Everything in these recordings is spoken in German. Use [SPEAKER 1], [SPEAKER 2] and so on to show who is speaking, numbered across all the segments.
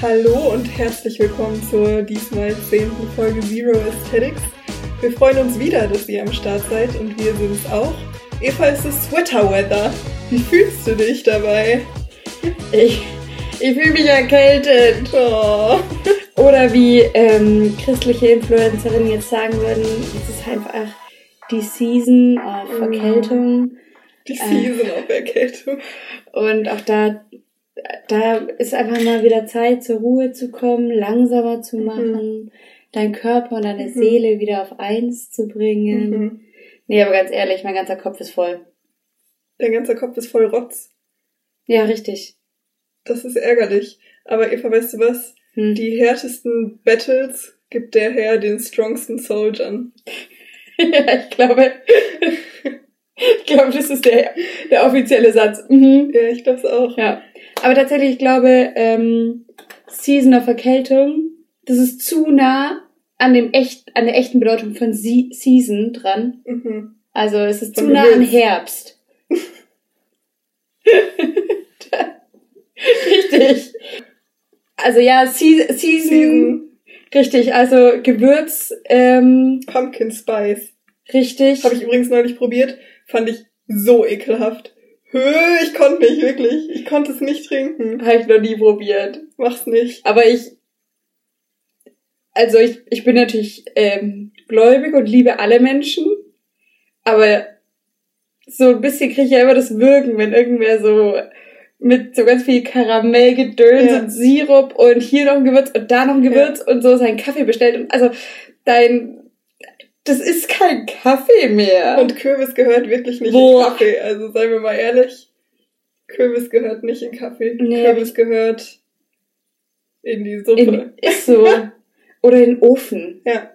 [SPEAKER 1] Hallo und herzlich willkommen zur diesmal zehnten Folge Zero Aesthetics. Wir freuen uns wieder, dass ihr am Start seid und wir sind es auch. Eva, es ist Sweater Weather. Wie fühlst du dich dabei?
[SPEAKER 2] Ich, ich fühle mich erkältet.
[SPEAKER 1] Oh.
[SPEAKER 2] Oder wie ähm, christliche Influencerinnen jetzt sagen würden, es ist einfach die Season of Erkältung.
[SPEAKER 1] Die Season of Erkältung.
[SPEAKER 2] Und auch da, da ist einfach mal wieder Zeit, zur Ruhe zu kommen, langsamer zu machen, mhm. deinen Körper und deine mhm. Seele wieder auf eins zu bringen. Mhm. Nee, aber ganz ehrlich, mein ganzer Kopf ist voll.
[SPEAKER 1] Dein ganzer Kopf ist voll Rotz.
[SPEAKER 2] Ja, richtig.
[SPEAKER 1] Das ist ärgerlich. Aber Eva, weißt du was? Hm. Die härtesten Battles gibt der Herr den strongsten Soldiern.
[SPEAKER 2] ja, ich glaube. ich glaube, das ist der, der offizielle Satz.
[SPEAKER 1] Mhm. Ja, ich glaube es auch.
[SPEAKER 2] Ja. Aber tatsächlich, ich glaube, ähm, Season of Erkältung, das ist zu nah an dem echt, an der echten Bedeutung von Se Season dran. Mhm. Also es ist von zu nah an Herbst. Richtig. Also ja, Se Season, Season. Richtig, also Gewürz. Ähm,
[SPEAKER 1] Pumpkin Spice.
[SPEAKER 2] Richtig.
[SPEAKER 1] Habe ich übrigens neulich probiert. Fand ich so ekelhaft. Hö, ich konnte nicht, wirklich. Ich konnte es nicht trinken.
[SPEAKER 2] Habe ich noch nie probiert.
[SPEAKER 1] Mach's nicht.
[SPEAKER 2] Aber ich. Also ich, ich bin natürlich ähm, gläubig und liebe alle Menschen. Aber so ein bisschen kriege ich ja immer das Wirken, wenn irgendwer so mit so ganz viel Karamellgedöns ja. und Sirup und hier noch ein Gewürz und da noch ein Gewürz ja. und so seinen Kaffee bestellt. Und also dein, das ist kein Kaffee mehr.
[SPEAKER 1] Und Kürbis gehört wirklich nicht Boah. in Kaffee. Also seien wir mal ehrlich. Kürbis gehört nicht in Kaffee. Nee. Kürbis gehört in die Suppe. In,
[SPEAKER 2] ist so. Oder in den Ofen.
[SPEAKER 1] Ja.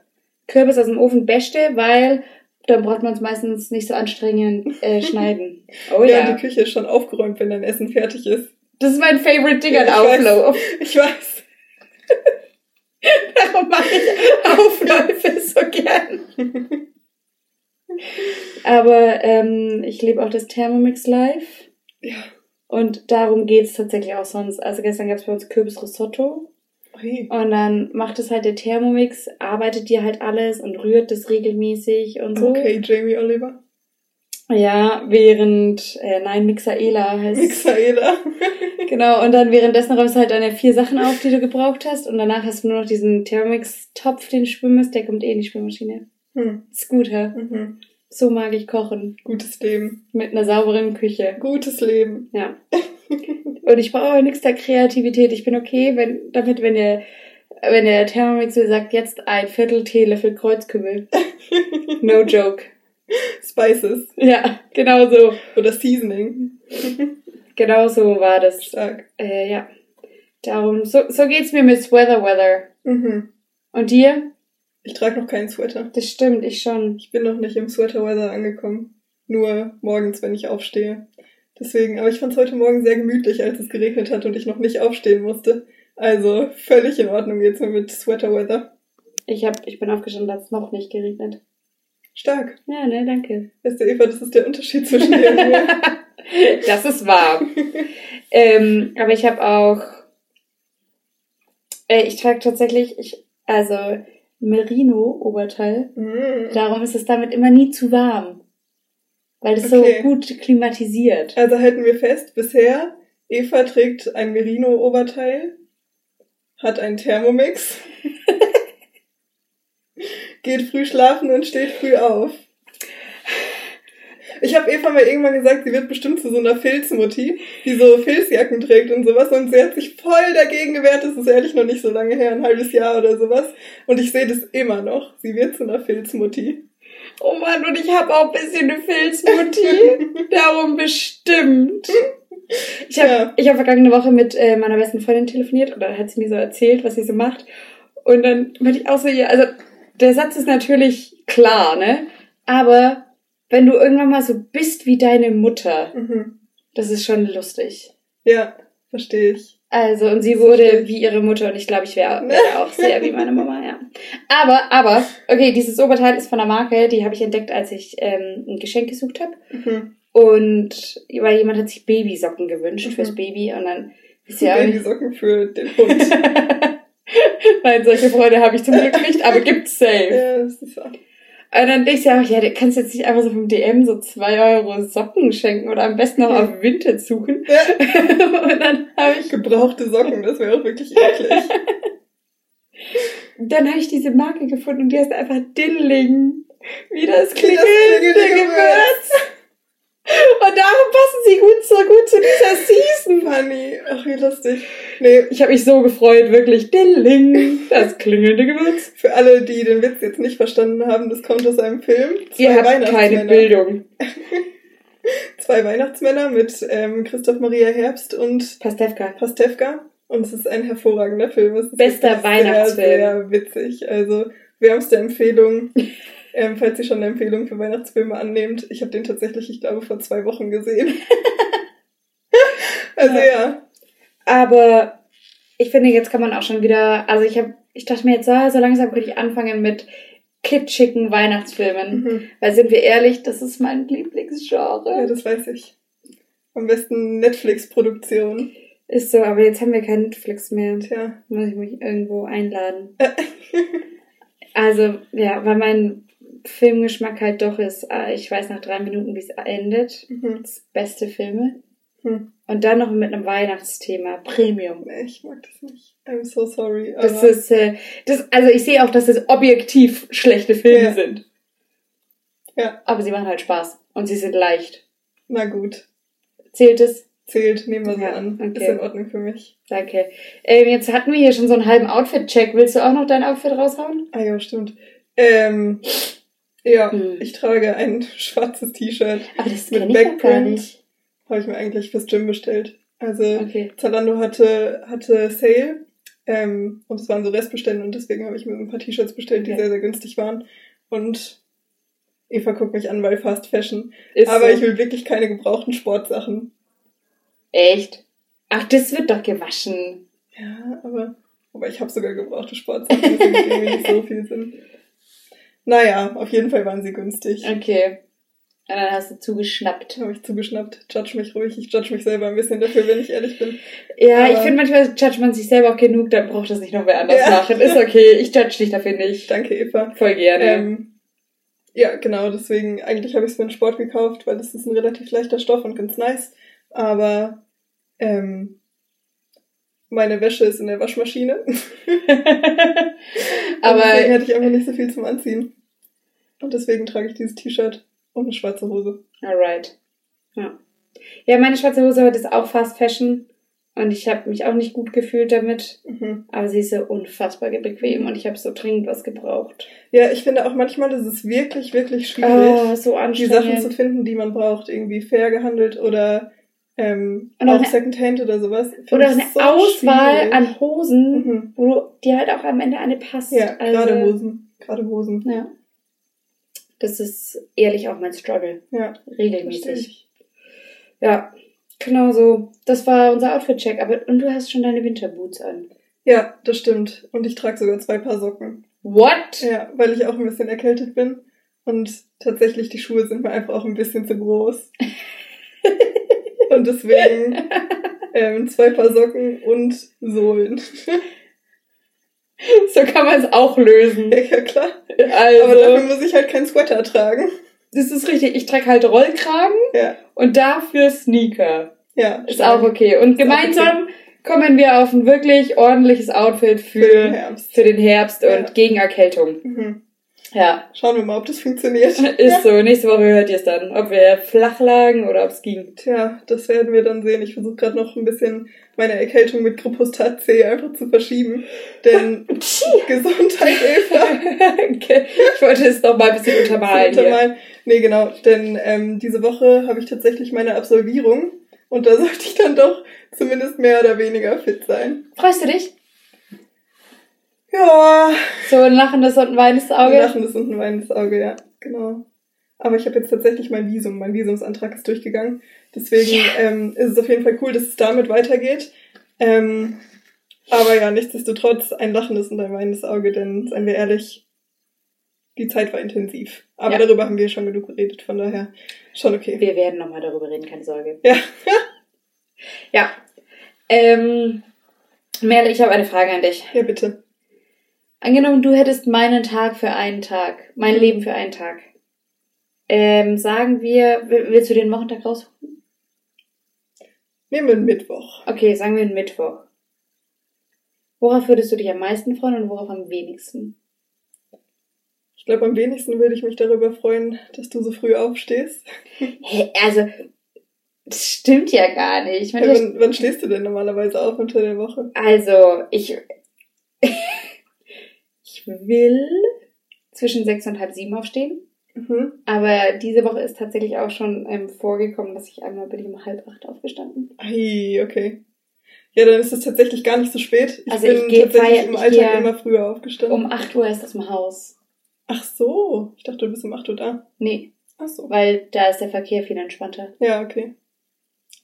[SPEAKER 2] Kürbis aus dem Ofen beste, weil dann braucht man es meistens nicht so anstrengend äh, schneiden.
[SPEAKER 1] Oh ja. ja. die Küche ist schon aufgeräumt, wenn dein Essen fertig ist.
[SPEAKER 2] Das ist mein favorite Ding an Auflauf.
[SPEAKER 1] Ich weiß.
[SPEAKER 2] Darum mache ich Aufläufe so gern. Aber ähm, ich liebe auch das Thermomix Live.
[SPEAKER 1] Ja.
[SPEAKER 2] Und darum geht's tatsächlich auch sonst. Also gestern gab's bei uns Kürbisrisotto.
[SPEAKER 1] Okay.
[SPEAKER 2] Und dann macht es halt der Thermomix, arbeitet dir halt alles und rührt das regelmäßig und so.
[SPEAKER 1] Okay, Jamie Oliver.
[SPEAKER 2] Ja, während, äh, nein, Mixaela heißt
[SPEAKER 1] Mixaela.
[SPEAKER 2] genau, und dann währenddessen räumst du halt deine vier Sachen auf, die du gebraucht hast und danach hast du nur noch diesen Thermomix-Topf, den du schwimmen der kommt eh in die Spülmaschine.
[SPEAKER 1] Hm.
[SPEAKER 2] Ist gut, hä? Mhm. So mag ich kochen.
[SPEAKER 1] Gutes Leben.
[SPEAKER 2] Mit einer sauberen Küche.
[SPEAKER 1] Gutes Leben.
[SPEAKER 2] Ja. Und ich brauche nichts der Kreativität. Ich bin okay, wenn, damit, wenn der, wenn der Thermomix mir sagt, jetzt ein Viertel Teelöffel Kreuzkümmel. No joke.
[SPEAKER 1] Spices.
[SPEAKER 2] Ja, genau so.
[SPEAKER 1] Oder Seasoning.
[SPEAKER 2] genau so war das.
[SPEAKER 1] Stark.
[SPEAKER 2] Äh, ja. Darum, so, so geht's mir mit Weather Weather.
[SPEAKER 1] Mhm.
[SPEAKER 2] Und dir?
[SPEAKER 1] Ich trage noch keinen Sweater.
[SPEAKER 2] Das stimmt, ich schon.
[SPEAKER 1] Ich bin noch nicht im Sweater Weather angekommen. Nur morgens, wenn ich aufstehe. Deswegen, aber ich fand es heute Morgen sehr gemütlich, als es geregnet hat und ich noch nicht aufstehen musste. Also völlig in Ordnung jetzt mit Sweater Weather.
[SPEAKER 2] Ich hab, ich bin aufgestanden, da hat es noch nicht geregnet.
[SPEAKER 1] Stark.
[SPEAKER 2] Ja, ne, danke.
[SPEAKER 1] Weißt du, Eva, das ist der Unterschied zwischen dir und mir.
[SPEAKER 2] das ist wahr. ähm, aber ich habe auch, äh, ich trage tatsächlich, ich, also Merino-Oberteil.
[SPEAKER 1] Mm.
[SPEAKER 2] Darum ist es damit immer nie zu warm. Weil es okay. so gut klimatisiert.
[SPEAKER 1] Also halten wir fest, bisher, Eva trägt ein Merino-Oberteil, hat einen Thermomix, geht früh schlafen und steht früh auf. Ich habe Eva mal irgendwann gesagt, sie wird bestimmt zu so einer Filzmutti, die so Filzjacken trägt und sowas. Und sie hat sich voll dagegen gewehrt. Das ist ehrlich noch nicht so lange her, ein halbes Jahr oder sowas. Und ich sehe das immer noch. Sie wird zu einer Filzmutti.
[SPEAKER 2] Oh Mann, und ich habe auch ein bisschen eine Filzmutti. Darum bestimmt. Ich habe ja. ich hab vergangene Woche mit äh, meiner besten Freundin telefoniert und dann hat sie mir so erzählt, was sie so macht. Und dann meinte ich auch so, ja, also der Satz ist natürlich klar, ne? Aber wenn du irgendwann mal so bist wie deine Mutter,
[SPEAKER 1] mhm.
[SPEAKER 2] das ist schon lustig.
[SPEAKER 1] Ja, verstehe ich.
[SPEAKER 2] Also, und sie wurde wie ihre Mutter und ich glaube, ich wäre wär auch sehr wie meine Mama, ja. Aber, aber, okay, dieses Oberteil ist von der Marke, die habe ich entdeckt, als ich ähm, ein Geschenk gesucht habe.
[SPEAKER 1] Mhm.
[SPEAKER 2] Und weil jemand hat sich Babysocken gewünscht mhm. fürs Baby und dann Ist ja auch
[SPEAKER 1] Baby
[SPEAKER 2] nicht.
[SPEAKER 1] Socken für den Hund.
[SPEAKER 2] Nein, solche Freunde habe ich zum Glück nicht, aber gibt's safe.
[SPEAKER 1] ja, das ist wahr.
[SPEAKER 2] Und dann denkst du ja auch, ja, du kannst jetzt nicht einfach so vom DM so zwei Euro Socken schenken oder am besten noch
[SPEAKER 1] Ja.
[SPEAKER 2] auf Vinted suchen.
[SPEAKER 1] Ja.
[SPEAKER 2] Und dann habe ich,
[SPEAKER 1] Gebrauchte Socken, das wäre auch wirklich eklig.
[SPEAKER 2] dann habe ich diese Marke gefunden und die heißt einfach Dilling. Wie das
[SPEAKER 1] Wie
[SPEAKER 2] klingelt,
[SPEAKER 1] das klingelige
[SPEAKER 2] der Gewürz. Und darum passen sie gut so gut zu dieser Season.
[SPEAKER 1] Funny. Ach, wie lustig. Nee,
[SPEAKER 2] Ich habe mich so gefreut, wirklich. Dilling, das klingelnde Gewürz.
[SPEAKER 1] für alle, die den Witz jetzt nicht verstanden haben, das kommt aus einem Film. Zwei
[SPEAKER 2] Ihr habt keine. Bildung.
[SPEAKER 1] Zwei Weihnachtsmänner mit ähm, Christoph Maria Herbst und
[SPEAKER 2] Pastewka.
[SPEAKER 1] Pastewka. Und es ist ein hervorragender Film. Es ist
[SPEAKER 2] Bester Weihnachtsfilm.
[SPEAKER 1] Sehr, sehr witzig. Also wärmste Empfehlung, ähm, falls ihr schon eine Empfehlung für Weihnachtsfilme annehmt. Ich habe den tatsächlich, ich glaube, vor zwei Wochen gesehen. also
[SPEAKER 2] Ja.
[SPEAKER 1] ja.
[SPEAKER 2] Aber ich finde, jetzt kann man auch schon wieder, also ich habe, ich dachte mir jetzt, ah, so langsam könnte ich anfangen mit kitschigen Weihnachtsfilmen.
[SPEAKER 1] Mhm.
[SPEAKER 2] Weil sind wir ehrlich, das ist mein
[SPEAKER 1] Ja,
[SPEAKER 2] Lieblingsgenre.
[SPEAKER 1] das weiß ich. Am besten Netflix-Produktion.
[SPEAKER 2] Ist so, aber jetzt haben wir kein Netflix mehr.
[SPEAKER 1] Tja.
[SPEAKER 2] Muss ich mich irgendwo einladen. Also, ja, weil mein Filmgeschmack halt doch ist, äh, ich weiß nach drei Minuten, wie es endet.
[SPEAKER 1] Mhm.
[SPEAKER 2] Das beste Filme.
[SPEAKER 1] Hm.
[SPEAKER 2] Und dann noch mit einem Weihnachtsthema, Premium.
[SPEAKER 1] Ich mag das nicht. I'm so sorry.
[SPEAKER 2] Das
[SPEAKER 1] aber-
[SPEAKER 2] ist, äh, das, also ich sehe auch, dass es objektiv schlechte Filme
[SPEAKER 1] Ja.
[SPEAKER 2] sind.
[SPEAKER 1] Ja.
[SPEAKER 2] Aber sie machen halt Spaß. Und sie sind leicht.
[SPEAKER 1] Na gut.
[SPEAKER 2] Zählt es?
[SPEAKER 1] Zählt, nehmen wir so
[SPEAKER 2] Ja,
[SPEAKER 1] an.
[SPEAKER 2] okay.
[SPEAKER 1] Ist in Ordnung für mich.
[SPEAKER 2] Danke. Ähm, jetzt hatten wir hier schon so einen halben Outfit-Check. Willst du auch noch dein Outfit raushauen?
[SPEAKER 1] Ah ja, stimmt. Ähm, ja,
[SPEAKER 2] Hm.
[SPEAKER 1] ich trage ein schwarzes T-Shirt.
[SPEAKER 2] Aber das
[SPEAKER 1] Mit
[SPEAKER 2] ich noch gar
[SPEAKER 1] Backprint.
[SPEAKER 2] nicht.
[SPEAKER 1] Habe ich mir eigentlich fürs Gym bestellt. Also
[SPEAKER 2] Okay.
[SPEAKER 1] Zalando hatte, hatte Sale ähm, und es waren so Restbestände und deswegen habe ich mir ein paar T-Shirts bestellt, die
[SPEAKER 2] Ja.
[SPEAKER 1] sehr, sehr günstig waren. Und Eva guckt mich an bei Fast Fashion.
[SPEAKER 2] Ist
[SPEAKER 1] Aber
[SPEAKER 2] so.
[SPEAKER 1] ich will wirklich keine gebrauchten Sportsachen.
[SPEAKER 2] Echt? Ach, das wird doch gewaschen.
[SPEAKER 1] Ja, aber, aber ich habe sogar gebrauchte Sportsachen, deswegen irgendwie nicht so viel Sinn. Naja, auf jeden Fall waren sie günstig.
[SPEAKER 2] Okay. Und dann hast du zugeschnappt.
[SPEAKER 1] Habe ich zugeschnappt. Judge mich ruhig. Ich judge mich selber ein bisschen dafür, wenn ich ehrlich bin.
[SPEAKER 2] Ja, ich
[SPEAKER 1] Aber-
[SPEAKER 2] finde manchmal judgt man sich selber auch genug, dann braucht das nicht noch wer anders
[SPEAKER 1] Ja.
[SPEAKER 2] machen. Ist okay, ich judge dich dafür nicht.
[SPEAKER 1] Danke, Eva.
[SPEAKER 2] Voll gerne.
[SPEAKER 1] Ähm, ja, genau, deswegen, eigentlich habe ich es für den Sport gekauft, weil es ist ein relativ leichter Stoff und ganz nice. Aber ähm, meine Wäsche ist in der Waschmaschine.
[SPEAKER 2] Aber
[SPEAKER 1] deswegen hatte ich einfach nicht so viel zum Anziehen. Und deswegen trage ich dieses T-Shirt und eine schwarze Hose.
[SPEAKER 2] Alright. Ja. Ja, meine schwarze Hose heute ist auch Fast Fashion. Und ich habe mich auch nicht gut gefühlt damit.
[SPEAKER 1] Mhm.
[SPEAKER 2] Aber sie ist so unfassbar bequem und ich habe so dringend was gebraucht.
[SPEAKER 1] Ja, ich finde auch manchmal ist es wirklich, wirklich schwierig,
[SPEAKER 2] Oh, so
[SPEAKER 1] die. Sachen zu finden, die man braucht. Irgendwie fair gehandelt oder ähm,
[SPEAKER 2] Und auch
[SPEAKER 1] Secondhand oder sowas.
[SPEAKER 2] Oder eine
[SPEAKER 1] so
[SPEAKER 2] Auswahl
[SPEAKER 1] schwierig.
[SPEAKER 2] an Hosen,
[SPEAKER 1] Mhm.
[SPEAKER 2] wo du dir halt auch am Ende eine passt.
[SPEAKER 1] Ja,
[SPEAKER 2] Also,
[SPEAKER 1] gerade Hosen. Gerade Hosen.
[SPEAKER 2] Ja. Das ist ehrlich auch mein Struggle.
[SPEAKER 1] Ja,
[SPEAKER 2] Regelmäßig. Ja, genau so. Das war unser Outfit-Check. Aber und du hast schon deine Winterboots an.
[SPEAKER 1] Ja, das stimmt. Und ich trage sogar zwei Paar Socken.
[SPEAKER 2] What?
[SPEAKER 1] Ja, weil ich auch ein bisschen erkältet bin. Und tatsächlich, die Schuhe sind mir einfach auch ein bisschen zu groß. und deswegen ähm, zwei Paar Socken und Sohlen.
[SPEAKER 2] So kann man es auch lösen.
[SPEAKER 1] ja, klar.
[SPEAKER 2] Also,
[SPEAKER 1] Aber dafür muss ich halt keinen Sweater tragen.
[SPEAKER 2] das ist richtig. Ich trage halt Rollkragen
[SPEAKER 1] Ja,
[SPEAKER 2] und dafür Sneaker.
[SPEAKER 1] ja.
[SPEAKER 2] Ist auch okay. Und
[SPEAKER 1] Ist
[SPEAKER 2] gemeinsam kommen wir auf ein wirklich ordentliches Outfit
[SPEAKER 1] Für den
[SPEAKER 2] für,
[SPEAKER 1] Herbst.
[SPEAKER 2] für den Herbst
[SPEAKER 1] Ja.
[SPEAKER 2] und gegen Erkältung.
[SPEAKER 1] Mhm.
[SPEAKER 2] Ja,
[SPEAKER 1] Schauen wir mal, ob das funktioniert.
[SPEAKER 2] ist so. Nächste Woche hört ihr es dann, ob wir flach lagen oder ob es ging.
[SPEAKER 1] Tja, das werden wir dann sehen. Ich versuche gerade noch ein bisschen meine Erkältung mit Gruppostat C einfach zu verschieben. Denn Gesundheit, Eva.
[SPEAKER 2] Okay. Ich wollte es noch mal ein bisschen untermalen.
[SPEAKER 1] Untermalen. Nee, genau. Denn ähm, diese Woche habe ich tatsächlich meine Absolvierung. Und da sollte ich dann doch zumindest mehr oder weniger fit sein.
[SPEAKER 2] Freust du dich?
[SPEAKER 1] Ja.
[SPEAKER 2] So ein lachendes und ein weinendes
[SPEAKER 1] Ein
[SPEAKER 2] Auge?
[SPEAKER 1] lachendes und ein weinendes Auge, ja. Genau. Aber ich habe jetzt tatsächlich mein Visum. Mein Visumsantrag ist durchgegangen. Deswegen ähm, ist es auf jeden Fall cool, dass es damit weitergeht. Ähm, aber ja, nichtsdestotrotz ein lachendes und ein weinendes Auge, denn seien wir ehrlich, die Zeit war intensiv. Aber
[SPEAKER 2] Ja.
[SPEAKER 1] darüber haben wir schon genug geredet, von daher schon okay.
[SPEAKER 2] Wir werden noch mal darüber reden, keine Sorge.
[SPEAKER 1] Ja.
[SPEAKER 2] Ja. Ähm, Merle, ich habe eine Frage an dich.
[SPEAKER 1] Ja, bitte.
[SPEAKER 2] Angenommen, du hättest meinen Tag für einen Tag, mein
[SPEAKER 1] Mhm.
[SPEAKER 2] Leben für einen Tag. Ähm, sagen wir, will- willst du den Wochentag raussuchen?
[SPEAKER 1] Nehmen wir einen Mittwoch.
[SPEAKER 2] Okay, sagen wir einen Mittwoch. Worauf würdest du dich am meisten freuen und worauf am wenigsten?
[SPEAKER 1] Ich glaube, am wenigsten würde ich mich darüber freuen, dass du so früh aufstehst.
[SPEAKER 2] Hä, also, das stimmt ja gar nicht. Meine,
[SPEAKER 1] wann, wann stehst du denn normalerweise auf unter der Woche?
[SPEAKER 2] also, ich, ich will zwischen sechs und halb sieben aufstehen.
[SPEAKER 1] Mhm.
[SPEAKER 2] Aber diese Woche ist tatsächlich auch schon ähm, vorgekommen, dass ich einmal bin ich um halb acht aufgestanden.
[SPEAKER 1] Ei, okay. Ja, dann ist es tatsächlich gar nicht so spät. Ich
[SPEAKER 2] Also
[SPEAKER 1] bin
[SPEAKER 2] ich geh-
[SPEAKER 1] tatsächlich
[SPEAKER 2] feier-
[SPEAKER 1] im Alltag
[SPEAKER 2] gehe
[SPEAKER 1] immer früher aufgestanden.
[SPEAKER 2] Um acht Uhr ist das im Haus.
[SPEAKER 1] Ach so, ich dachte, du bist um 8 Uhr da.
[SPEAKER 2] Nee,
[SPEAKER 1] Ach so.
[SPEAKER 2] weil da ist der Verkehr viel entspannter.
[SPEAKER 1] Ja, okay.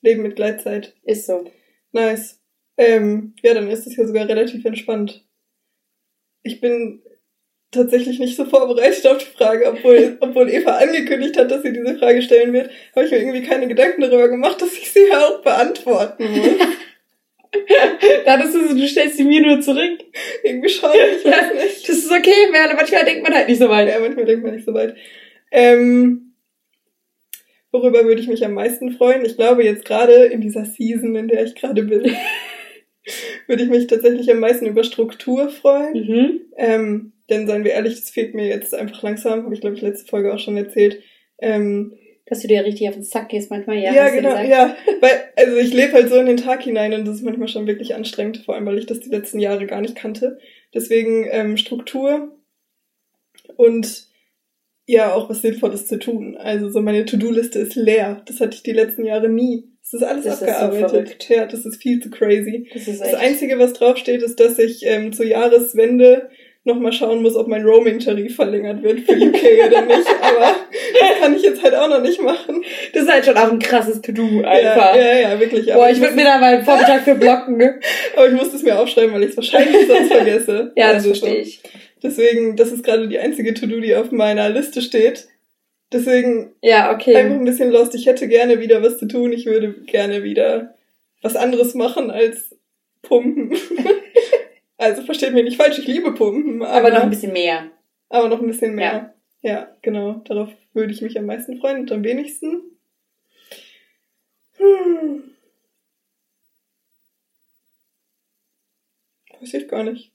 [SPEAKER 1] Leben mit Gleitzeit.
[SPEAKER 2] Ist so.
[SPEAKER 1] Nice. Ähm, ja, dann ist es ja sogar relativ entspannt. Ich bin tatsächlich nicht so vorbereitet auf die Frage, obwohl, obwohl Eva angekündigt hat, dass sie diese Frage stellen wird, habe ich mir irgendwie keine Gedanken darüber gemacht, dass ich sie ja auch beantworten muss.
[SPEAKER 2] Da ist es, du stellst sie mir nur zurück.
[SPEAKER 1] irgendwie schon, ich weiß nicht.
[SPEAKER 2] Das ist okay, Merle. Manchmal denkt man halt nicht so weit.
[SPEAKER 1] Ja, manchmal denkt man nicht so weit. Ähm, worüber würde ich mich am meisten freuen? Ich glaube, jetzt gerade in dieser Season, in der ich gerade bin, würde ich mich tatsächlich am meisten über Struktur freuen.
[SPEAKER 2] Mhm.
[SPEAKER 1] Ähm, denn seien wir ehrlich, das fehlt mir jetzt einfach langsam, habe ich glaube ich letzte Folge auch schon erzählt. Ähm,
[SPEAKER 2] Dass du dir richtig auf den Sack gehst manchmal, ja.
[SPEAKER 1] ja, genau, ja. Weil, also ich lebe halt so in den Tag hinein und das ist manchmal schon wirklich anstrengend, vor allem weil ich das die letzten Jahre gar nicht kannte. Deswegen ähm, Struktur und ja, auch was Sinnvolles zu tun. Also so meine To-Do-Liste ist leer. Das hatte ich die letzten Jahre nie. Es ist alles
[SPEAKER 2] Das ist so
[SPEAKER 1] abgearbeitet. ja, das ist viel zu crazy.
[SPEAKER 2] Das ist
[SPEAKER 1] Das. Einzige, was draufsteht, ist, dass ich ähm, zur Jahreswende nochmal schauen muss, ob mein Roaming-Tarif verlängert wird für UK oder nicht. Aber das kann ich jetzt halt auch noch nicht machen.
[SPEAKER 2] Das ist halt schon auch ein krasses To-Do einfach.
[SPEAKER 1] Ja, ja, ja, wirklich.
[SPEAKER 2] Boah,
[SPEAKER 1] Aber
[SPEAKER 2] ich würde mir da mal einen Vormittag für blocken, ne?
[SPEAKER 1] Aber ich muss es mir aufschreiben, weil ich es wahrscheinlich sonst vergesse.
[SPEAKER 2] Ja, das
[SPEAKER 1] Also so.
[SPEAKER 2] verstehe ich.
[SPEAKER 1] Deswegen, das ist gerade die einzige To-Do, die auf meiner Liste steht. Deswegen
[SPEAKER 2] Ja,
[SPEAKER 1] einfach
[SPEAKER 2] okay.
[SPEAKER 1] ein bisschen lost. Ich hätte gerne wieder was zu tun. Ich würde gerne wieder was anderes machen als pumpen. also versteht mich nicht falsch, ich liebe pumpen. Aber,
[SPEAKER 2] Aber noch ein bisschen mehr.
[SPEAKER 1] aber noch ein bisschen mehr. Ja. genau. Darauf würde ich mich am meisten freuen und am wenigsten. Hm. Weiß ich gar nicht.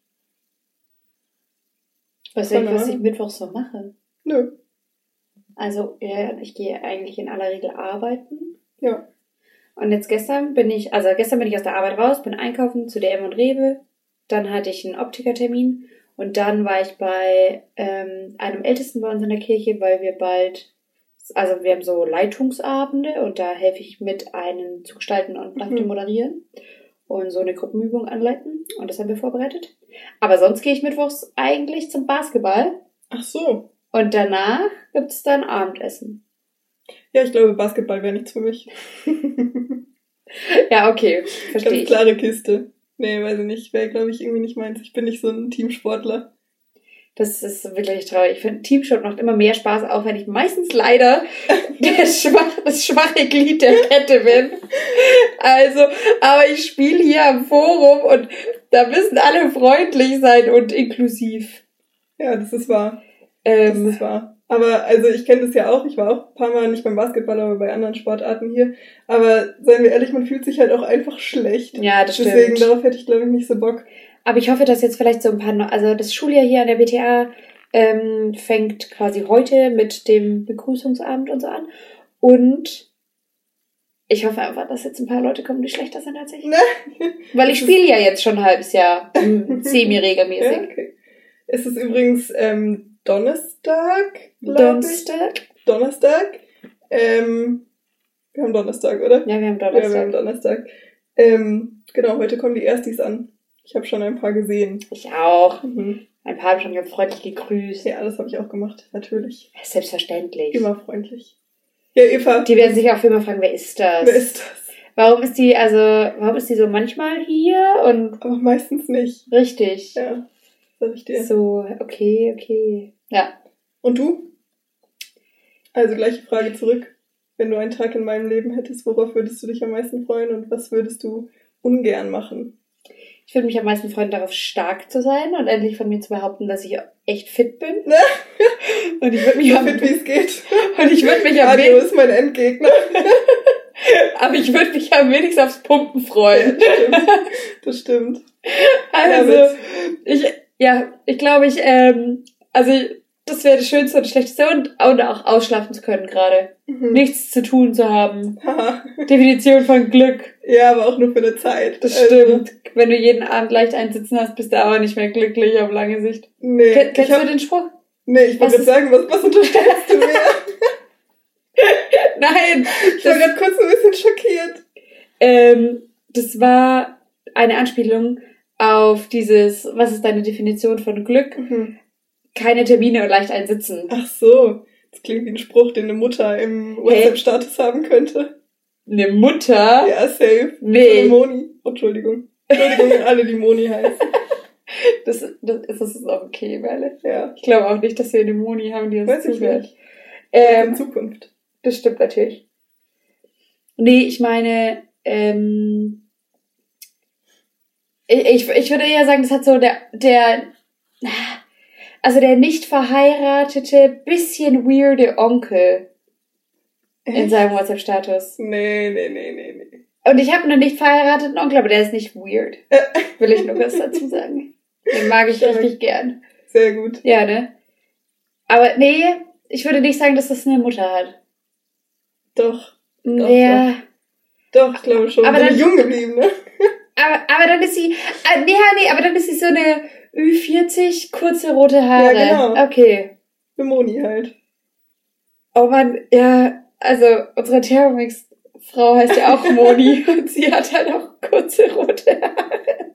[SPEAKER 2] Du,
[SPEAKER 1] Keine
[SPEAKER 2] was ich. Mittwoch so mache?
[SPEAKER 1] Nö.
[SPEAKER 2] Also, ja, ich gehe eigentlich in aller Regel arbeiten.
[SPEAKER 1] Ja.
[SPEAKER 2] Und jetzt gestern bin ich, also gestern bin ich aus der Arbeit raus, bin einkaufen zu DM und Rewe. Dann hatte ich einen Optikertermin. Und dann war ich bei ähm, einem Ältesten bei uns in der Kirche, weil wir bald, also wir haben so Leitungsabende und da helfe ich mit, einen zu gestalten und nach
[SPEAKER 1] Mhm.
[SPEAKER 2] dem moderieren und so eine Gruppenübung anleiten. Und das haben wir vorbereitet. Aber sonst gehe ich mittwochs eigentlich zum Basketball.
[SPEAKER 1] Ach so.
[SPEAKER 2] Und danach gibt's dann Abendessen.
[SPEAKER 1] Ja, ich glaube, Basketball wäre nichts für mich.
[SPEAKER 2] Ja, okay, verstehe
[SPEAKER 1] Ganz
[SPEAKER 2] ich.
[SPEAKER 1] klare Kiste. Nee, weiß ich nicht. Wäre, glaube ich, irgendwie nicht meins. Ich bin nicht so ein Teamsportler.
[SPEAKER 2] Das ist wirklich traurig. Ich finde, Teamshot macht immer mehr Spaß, auch wenn ich meistens leider der schwach, das schwache Glied der Kette bin. Also, aber ich spiele hier am Forum und da müssen alle freundlich sein und inklusiv.
[SPEAKER 1] Ja, das ist wahr. Das
[SPEAKER 2] Ähm,
[SPEAKER 1] ist wahr. Aber also ich kenne das ja auch. Ich war auch ein paar Mal nicht beim Basketball, aber bei anderen Sportarten hier. Aber seien wir ehrlich, man fühlt sich halt auch einfach schlecht.
[SPEAKER 2] ja, das
[SPEAKER 1] Deswegen,
[SPEAKER 2] stimmt.
[SPEAKER 1] darauf hätte ich, glaube ich, nicht so Bock.
[SPEAKER 2] Aber ich hoffe, dass jetzt vielleicht so ein paar, neu- also das Schuljahr hier an der BTA ähm, fängt quasi heute mit dem Begrüßungsabend und so an. Und ich hoffe einfach, dass jetzt ein paar Leute kommen, die schlechter sind als ich.
[SPEAKER 1] Ne?
[SPEAKER 2] Weil ich spiele ja jetzt schon ein halbes Jahr mm,
[SPEAKER 1] Ja,
[SPEAKER 2] semi-regelmäßig.
[SPEAKER 1] okay. Es ist übrigens ähm, Donnerstag.
[SPEAKER 2] Donnerstag?
[SPEAKER 1] Donnerstag. Ähm, wir haben Donnerstag, oder?
[SPEAKER 2] Ja, wir haben
[SPEAKER 1] Ja, wir haben
[SPEAKER 2] Donnerstag.
[SPEAKER 1] Donnerstag. Ähm, genau, heute kommen die Erstis an. Ich habe schon ein paar gesehen.
[SPEAKER 2] Ich auch.
[SPEAKER 1] Mhm.
[SPEAKER 2] Ein paar haben schon ganz freundlich gegrüßt.
[SPEAKER 1] Ja, das habe ich auch gemacht. Natürlich.
[SPEAKER 2] Selbstverständlich.
[SPEAKER 1] Immer freundlich. Ja, Eva.
[SPEAKER 2] Die werden sich auch immer fragen, wer ist das?
[SPEAKER 1] Wer ist das?
[SPEAKER 2] Warum ist die, also, warum ist die so manchmal hier und
[SPEAKER 1] Aber meistens nicht.
[SPEAKER 2] richtig?
[SPEAKER 1] Ja, sag ich dir.
[SPEAKER 2] So, okay, okay. Ja.
[SPEAKER 1] Und du? Also gleiche Frage zurück. Wenn du einen Tag in meinem Leben hättest, worauf würdest du dich am meisten freuen und was würdest du ungern machen.
[SPEAKER 2] Ich würde mich am meisten freuen, darauf stark zu sein und endlich von mir zu behaupten, dass ich echt fit bin. und ich würde mich
[SPEAKER 1] So
[SPEAKER 2] am,
[SPEAKER 1] fit, wie es geht.
[SPEAKER 2] und ich würde mich am wenigsten,
[SPEAKER 1] ist mein Endgegner.
[SPEAKER 2] aber ich würde mich am wenigsten aufs Pumpen freuen.
[SPEAKER 1] Das stimmt.
[SPEAKER 2] Also,
[SPEAKER 1] Damit.
[SPEAKER 2] ich, ja, ich glaube, ich, ähm, also, das wäre das Schönste und das Schlechteste und, und auch ausschlafen zu können gerade.
[SPEAKER 1] Mhm.
[SPEAKER 2] Nichts zu tun zu haben. Definition von Glück.
[SPEAKER 1] ja, aber auch nur für eine Zeit.
[SPEAKER 2] Das
[SPEAKER 1] Also,
[SPEAKER 2] stimmt. Wenn du jeden Abend leicht einsitzen hast, bist du aber nicht mehr glücklich auf lange Sicht.
[SPEAKER 1] Nee,
[SPEAKER 2] Ken-
[SPEAKER 1] ich
[SPEAKER 2] Kennst
[SPEAKER 1] hab,
[SPEAKER 2] du den Spruch?
[SPEAKER 1] nee, ich wollte sagen, was, was unterstellst du mir?
[SPEAKER 2] Nein!
[SPEAKER 1] Ich war gerade kurz ein bisschen schockiert.
[SPEAKER 2] ähm, das war eine Anspielung auf dieses, was ist deine Definition von Glück?
[SPEAKER 1] Mhm.
[SPEAKER 2] Keine Termine und leicht einsitzen.
[SPEAKER 1] Ach so. Das klingt wie ein Spruch, den eine Mutter im WhatsApp-Status haben könnte.
[SPEAKER 2] Eine Mutter?
[SPEAKER 1] Ja, safe.
[SPEAKER 2] Nee.
[SPEAKER 1] Moni. Oh, Entschuldigung. Entschuldigung an alle, die Moni heißen.
[SPEAKER 2] Das, das, das ist auch okay, Merle.
[SPEAKER 1] Ja.
[SPEAKER 2] Ich glaube auch nicht, dass wir eine Moni haben, die uns
[SPEAKER 1] Weiß ich
[SPEAKER 2] zuhört.
[SPEAKER 1] nicht. In
[SPEAKER 2] Ähm,
[SPEAKER 1] Zukunft.
[SPEAKER 2] das stimmt natürlich. Nee, ich meine, ähm, ich, ich, ich würde eher sagen, das hat so der, der, also der nicht verheiratete, bisschen weirde Onkel in seinem WhatsApp-Status.
[SPEAKER 1] Nee, nee, nee, nee, nee.
[SPEAKER 2] Und ich habe einen nicht verheirateten Onkel, aber der ist nicht weird. Will ich nur kurz dazu sagen. Den mag ich
[SPEAKER 1] Stark.
[SPEAKER 2] richtig gern.
[SPEAKER 1] Sehr gut.
[SPEAKER 2] Ja, ne? Aber nee, ich würde nicht sagen, dass das eine Mutter hat.
[SPEAKER 1] Doch. Doch,
[SPEAKER 2] ja.
[SPEAKER 1] Doch, ich glaube schon.
[SPEAKER 2] Aber
[SPEAKER 1] Aber
[SPEAKER 2] dann-
[SPEAKER 1] jung geblieben, ne?
[SPEAKER 2] Aber, aber dann ist sie, äh, nee, nee, aber dann ist sie so eine Ü40, kurze rote Haare.
[SPEAKER 1] Ja, genau.
[SPEAKER 2] Okay.
[SPEAKER 1] Eine Moni halt.
[SPEAKER 2] Oh man, ja, also unsere Thermomix-Frau heißt ja auch Moni und sie hat halt auch kurze rote Haare.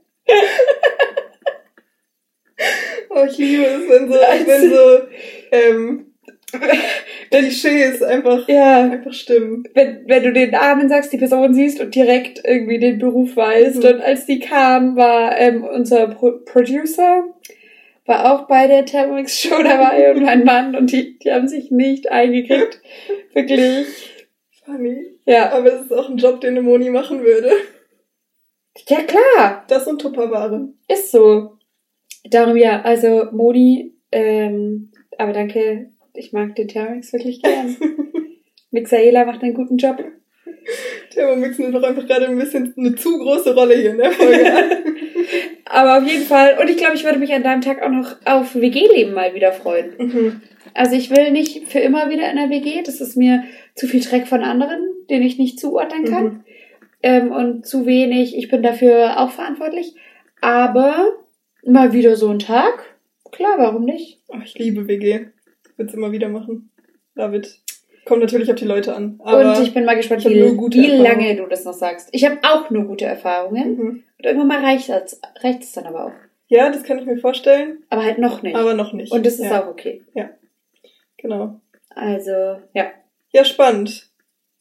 [SPEAKER 1] Oh, ich liebe es, wenn so, wenn so, ähm, Klischees einfach,
[SPEAKER 2] Ja,
[SPEAKER 1] einfach stimmen.
[SPEAKER 2] wenn, wenn du den Namen sagst, die Person siehst und direkt irgendwie den Beruf weißt.
[SPEAKER 1] Mhm.
[SPEAKER 2] Und als die kam, war ähm, unser Pro Producer, war auch bei der Thermomix-Show dabei und mein Mann und die, die haben sich nicht eingekriegt. Wirklich.
[SPEAKER 1] Funny.
[SPEAKER 2] Ja.
[SPEAKER 1] Aber es ist auch ein Job, den eine Moni machen würde.
[SPEAKER 2] Ja, klar.
[SPEAKER 1] Das und Tupperware.
[SPEAKER 2] Ist so. Darum ja, also Moni, ähm, aber danke, ich mag den Thermomix wirklich gern. Mixaela macht einen guten Job.
[SPEAKER 1] Thermomix nimmt doch einfach gerade ein bisschen eine zu große Rolle hier in der Folge.
[SPEAKER 2] Aber auf jeden Fall, und ich glaube, ich würde mich an deinem Tag auch noch auf WG-Leben mal wieder freuen.
[SPEAKER 1] Mhm.
[SPEAKER 2] Also ich will nicht für immer wieder in der WG, das ist mir zu viel Dreck von anderen, den ich nicht zuordnen kann.
[SPEAKER 1] Mhm.
[SPEAKER 2] Ähm, und zu wenig, ich bin dafür auch verantwortlich. Aber mal wieder so ein Tag, klar, warum nicht?
[SPEAKER 1] Oh, ich liebe WG. Würde es immer wieder machen. David. Kommt natürlich auf die Leute an. Aber
[SPEAKER 2] und ich bin mal gespannt, wie, wie lange du das noch sagst. Ich habe auch nur gute Erfahrungen.
[SPEAKER 1] mhm.
[SPEAKER 2] Und irgendwann mal reicht es reicht dann aber auch.
[SPEAKER 1] Ja, das kann ich mir vorstellen,
[SPEAKER 2] Aber halt noch nicht.
[SPEAKER 1] aber noch nicht.
[SPEAKER 2] und das ist
[SPEAKER 1] ja,
[SPEAKER 2] auch okay.
[SPEAKER 1] Genau.
[SPEAKER 2] Also, ja.
[SPEAKER 1] Ja, spannend.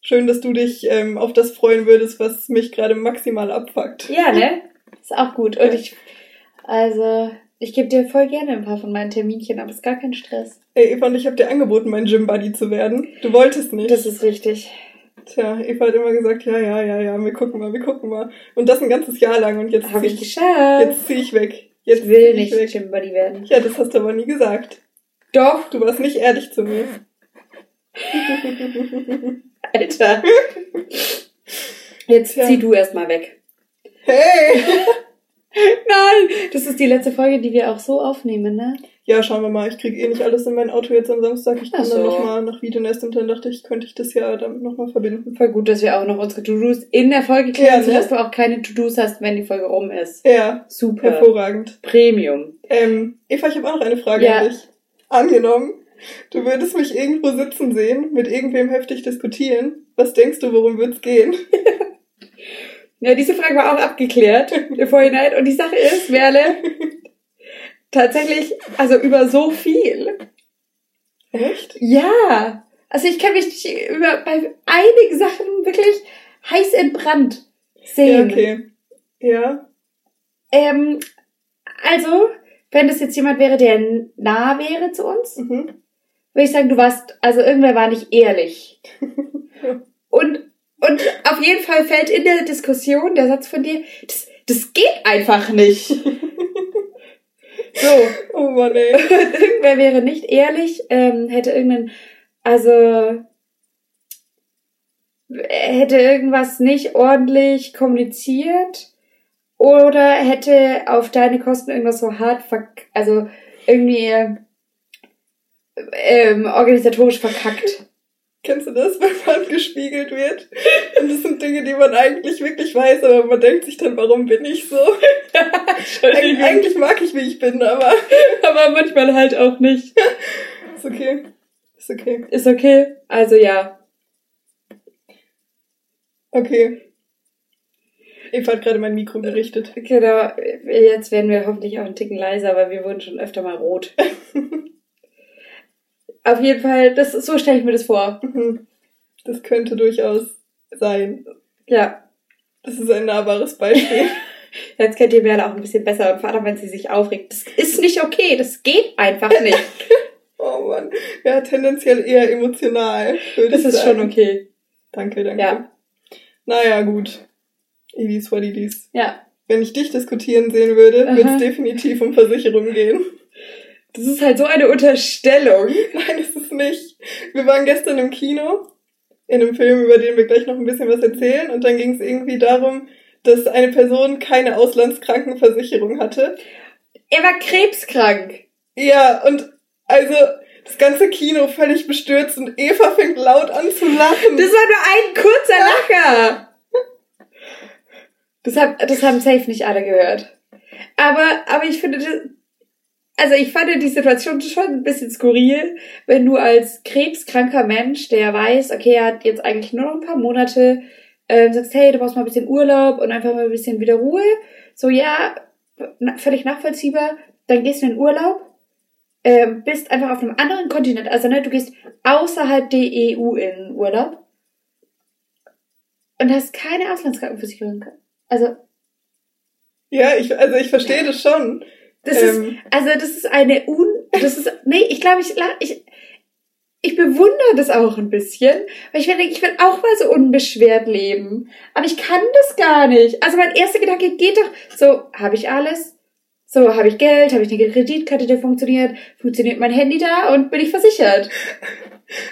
[SPEAKER 1] Schön, dass du dich ähm, auf das freuen würdest, was mich gerade maximal abfuckt.
[SPEAKER 2] Ja, ne? Ist auch gut. Und ich, also, ich gebe dir voll gerne ein paar von meinen Terminchen, aber ist gar kein Stress.
[SPEAKER 1] Ey, Eva und ich habe dir angeboten, mein Gym-Buddy zu werden. Du wolltest nicht.
[SPEAKER 2] Das ist richtig.
[SPEAKER 1] Tja, Eva hat immer gesagt, ja, ja, ja, ja, wir gucken mal, wir gucken mal. Und das ein ganzes Jahr lang und jetzt
[SPEAKER 2] Habe ich geschafft.
[SPEAKER 1] jetzt zieh ich weg. Jetzt
[SPEAKER 2] ich will nicht
[SPEAKER 1] ich weg.
[SPEAKER 2] Gym Buddy werden.
[SPEAKER 1] Ja, das hast du aber nie gesagt.
[SPEAKER 2] Doch,
[SPEAKER 1] Du warst nicht ehrlich zu mir.
[SPEAKER 2] Alter. Jetzt
[SPEAKER 1] Tja.
[SPEAKER 2] zieh du erstmal weg.
[SPEAKER 1] Hey!
[SPEAKER 2] Nein! Das ist die letzte Folge, die wir auch so aufnehmen, ne?
[SPEAKER 1] Ja, schauen wir mal. Ich krieg eh nicht alles in mein Auto jetzt am Samstag. Ich
[SPEAKER 2] Ach
[SPEAKER 1] kann dann
[SPEAKER 2] so.
[SPEAKER 1] nochmal nach Videonest und dann dachte ich, könnte ich das ja damit nochmal verbinden.
[SPEAKER 2] Voll gut, dass wir auch noch unsere To-Dos in der Folge klären,
[SPEAKER 1] Ja, ne?
[SPEAKER 2] sodass du auch keine To-Dos hast, wenn die Folge rum ist.
[SPEAKER 1] Ja,
[SPEAKER 2] Super.
[SPEAKER 1] hervorragend.
[SPEAKER 2] Premium.
[SPEAKER 1] Ähm, Eva, ich habe auch noch eine Frage
[SPEAKER 2] Ja.
[SPEAKER 1] an dich. Angenommen, du würdest mich irgendwo sitzen sehen, mit irgendwem heftig diskutieren. Was denkst du, worum wird's gehen?
[SPEAKER 2] Ja, diese Frage war auch abgeklärt im Vorhinein. Und die Sache ist, Merle, tatsächlich, also über so viel.
[SPEAKER 1] Echt?
[SPEAKER 2] Ja. Also ich kann mich über bei einigen Sachen wirklich heiß entbrannt
[SPEAKER 1] Ja,
[SPEAKER 2] sehen.
[SPEAKER 1] okay. Ja.
[SPEAKER 2] Ähm, also, wenn das jetzt jemand wäre, der nah wäre zu uns,
[SPEAKER 1] Mhm.
[SPEAKER 2] würde ich sagen, du warst, also irgendwer war nicht ehrlich. Und Und auf jeden Fall fällt in der Diskussion der Satz von dir, das, das geht einfach nicht. so.
[SPEAKER 1] Oh Mann, ey.
[SPEAKER 2] Irgendwer wäre nicht ehrlich, ähm, hätte irgendeinen, also hätte irgendwas nicht ordentlich kommuniziert oder hätte auf deine Kosten irgendwas so hart, verk also irgendwie ähm, organisatorisch verkackt.
[SPEAKER 1] Kennst du das, wenn man gespiegelt wird? Und das sind Dinge, die man eigentlich wirklich weiß, aber man denkt sich dann, warum bin ich so? Eig eigentlich mag ich, wie ich bin, aber.
[SPEAKER 2] aber manchmal halt auch nicht.
[SPEAKER 1] Ist okay. Ist okay.
[SPEAKER 2] Ist okay. Also ja.
[SPEAKER 1] Okay. Eva hat gerade mein Mikro gerichtet.
[SPEAKER 2] Genau. Jetzt werden wir hoffentlich auch einen Ticken leiser, aber wir wurden schon öfter mal rot. Auf jeden Fall, das so stelle ich mir das vor.
[SPEAKER 1] Mhm. Das könnte durchaus sein.
[SPEAKER 2] Ja.
[SPEAKER 1] Das ist ein nahbares Beispiel.
[SPEAKER 2] Jetzt kennt ihr Merle auch ein bisschen besser und vor allem, wenn sie sich aufregt. Das ist nicht okay, das geht einfach nicht.
[SPEAKER 1] oh Mann. Ja, tendenziell eher emotional.
[SPEAKER 2] Würde das ist sagen. schon okay.
[SPEAKER 1] Danke, danke. Ja. Naja, gut. It is what it is.
[SPEAKER 2] Ja.
[SPEAKER 1] Wenn ich dich diskutieren sehen würde, würde es definitiv um Versicherungen gehen.
[SPEAKER 2] Das ist halt so eine Unterstellung.
[SPEAKER 1] Nein, ist es nicht. Wir waren gestern im Kino, in einem Film, über den wir gleich noch ein bisschen was erzählen, und dann ging es irgendwie darum, dass eine Person keine Auslandskrankenversicherung hatte.
[SPEAKER 2] Er war krebskrank.
[SPEAKER 1] Ja, und also das ganze Kino völlig bestürzt und Eva fängt laut an zu lachen.
[SPEAKER 2] Das war nur ein kurzer Lacher. Das, hab, das haben safe nicht alle gehört. Aber, aber ich finde, das, also ich fand die Situation schon ein bisschen skurril, wenn du als krebskranker Mensch, der weiß, okay, er hat jetzt eigentlich nur noch ein paar Monate, äh, sagst, hey, du brauchst mal ein bisschen Urlaub und einfach mal ein bisschen wieder Ruhe. So, ja, na, völlig nachvollziehbar. Dann gehst du in den Urlaub, äh, bist einfach auf einem anderen Kontinent. Also, ne, du gehst außerhalb der EU in Urlaub und hast keine Auslandskrankenversicherung. Also.
[SPEAKER 1] Ja, ich, also ich verstehe das schon.
[SPEAKER 2] Das ähm. ist, also das ist eine un, das ist, nee, ich glaube, ich, ich, ich bewundere das auch ein bisschen, weil ich will, ich will auch mal so unbeschwert leben. Aber ich kann das gar nicht. Also mein erster Gedanke geht doch, so, habe ich alles? So, habe ich Geld, habe ich eine Kreditkarte, die funktioniert, funktioniert mein Handy da und bin ich versichert.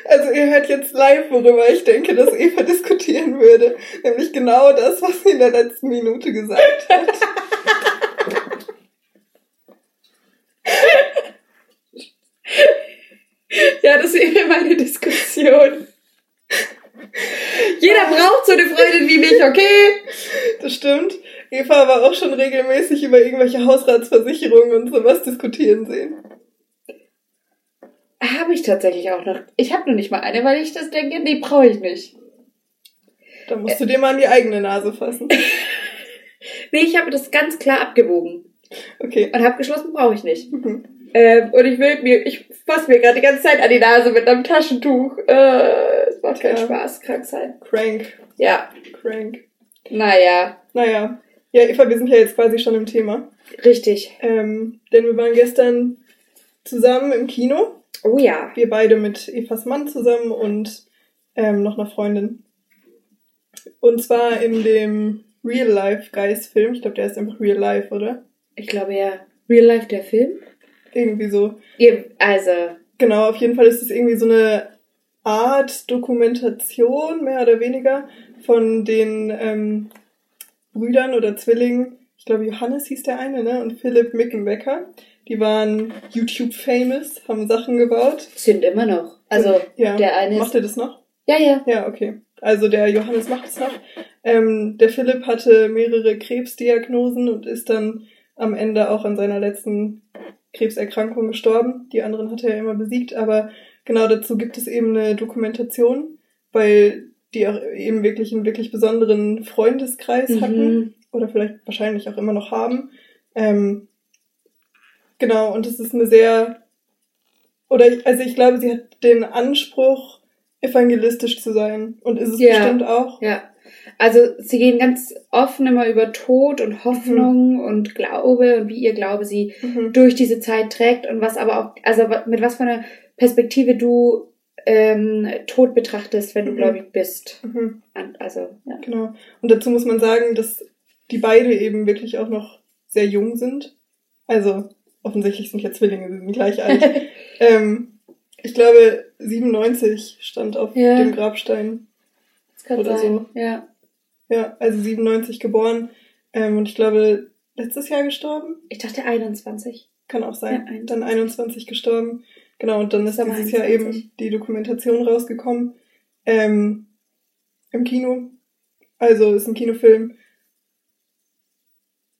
[SPEAKER 1] Also ihr hört jetzt live, worüber ich denke, dass Eva diskutieren würde. Nämlich genau das, was sie in der letzten Minute gesagt hat.
[SPEAKER 2] Ja, das wäre meine Diskussion. Jeder braucht so eine Freundin wie mich, okay?
[SPEAKER 1] Das stimmt. Eva aber auch schon regelmäßig über irgendwelche Hausratsversicherungen und sowas diskutieren sehen.
[SPEAKER 2] Habe ich tatsächlich auch noch. Ich habe nur nicht mal eine, weil ich das denke, nee, brauche ich nicht.
[SPEAKER 1] Da musst du dir mal an die eigene Nase fassen.
[SPEAKER 2] nee, ich habe das ganz klar abgewogen.
[SPEAKER 1] Okay.
[SPEAKER 2] Und habe geschlossen, brauche ich nicht. Mhm. Ähm, und ich will mir, ich fasse mir gerade die ganze Zeit an die Nase mit einem Taschentuch. Äh, es macht keinen ja. Spaß, krank sein.
[SPEAKER 1] Crank.
[SPEAKER 2] Ja.
[SPEAKER 1] Crank.
[SPEAKER 2] Naja.
[SPEAKER 1] Naja. Ja, Eva, wir sind ja jetzt quasi schon im Thema.
[SPEAKER 2] Richtig.
[SPEAKER 1] Ähm, denn wir waren gestern zusammen im Kino.
[SPEAKER 2] Oh ja.
[SPEAKER 1] Wir beide mit Evas Mann zusammen und ähm, noch einer Freundin. Und zwar in dem Real Life Guys Film. Ich glaube, der ist einfach Real Life, oder?
[SPEAKER 2] Ich glaube ja. Real Life der Film?
[SPEAKER 1] Irgendwie so.
[SPEAKER 2] Also.
[SPEAKER 1] Genau, auf jeden Fall ist es irgendwie so eine Art Dokumentation, mehr oder weniger, von den ähm, Brüdern oder Zwillingen. Ich glaube, Johannes hieß der eine, ne? Und Philipp Mickenbecker. Die waren YouTube-famous, haben Sachen gebaut.
[SPEAKER 2] Sind immer noch. Also,
[SPEAKER 1] ja.
[SPEAKER 2] der eine.
[SPEAKER 1] Macht er das noch?
[SPEAKER 2] Ja, ja.
[SPEAKER 1] Ja, okay. Also, der Johannes macht es noch. Ähm, der Philipp hatte mehrere Krebsdiagnosen und ist dann am Ende auch an seiner letzten Krebserkrankung gestorben. Die anderen hat er ja immer besiegt, aber genau dazu gibt es eben eine Dokumentation, weil die auch eben wirklich einen wirklich besonderen Freundeskreis mhm. hatten oder vielleicht wahrscheinlich auch immer noch haben. Ähm, genau, und es ist eine sehr, oder also ich glaube, sie hat den Anspruch, evangelistisch zu sein und ist es ja. bestimmt auch.
[SPEAKER 2] Ja. Also sie gehen ganz offen immer über Tod und Hoffnung mhm. und Glaube und wie ihr Glaube sie mhm. durch diese Zeit trägt und was aber auch, also mit was für einer Perspektive du ähm, Tod betrachtest, wenn du
[SPEAKER 1] Mhm.
[SPEAKER 2] gläubig bist.
[SPEAKER 1] Mhm.
[SPEAKER 2] Also, ja.
[SPEAKER 1] Genau. Und dazu muss man sagen, dass die beide eben wirklich auch noch sehr jung sind. Also offensichtlich sind ja Zwillinge, sie sind gleich alt. ähm, ich glaube, 97 stand auf
[SPEAKER 2] Ja.
[SPEAKER 1] dem Grabstein.
[SPEAKER 2] Kann
[SPEAKER 1] Oder
[SPEAKER 2] sein. Ja.
[SPEAKER 1] Ja, also 97 geboren. Ähm, und ich glaube, letztes Jahr gestorben.
[SPEAKER 2] Ich dachte 21.
[SPEAKER 1] Kann auch sein.
[SPEAKER 2] Ja, 21.
[SPEAKER 1] Dann 21 gestorben. Genau, und dann ist dieses Jahr
[SPEAKER 2] 21.
[SPEAKER 1] eben die Dokumentation rausgekommen. Ähm, Im Kino. Also ist ein Kinofilm.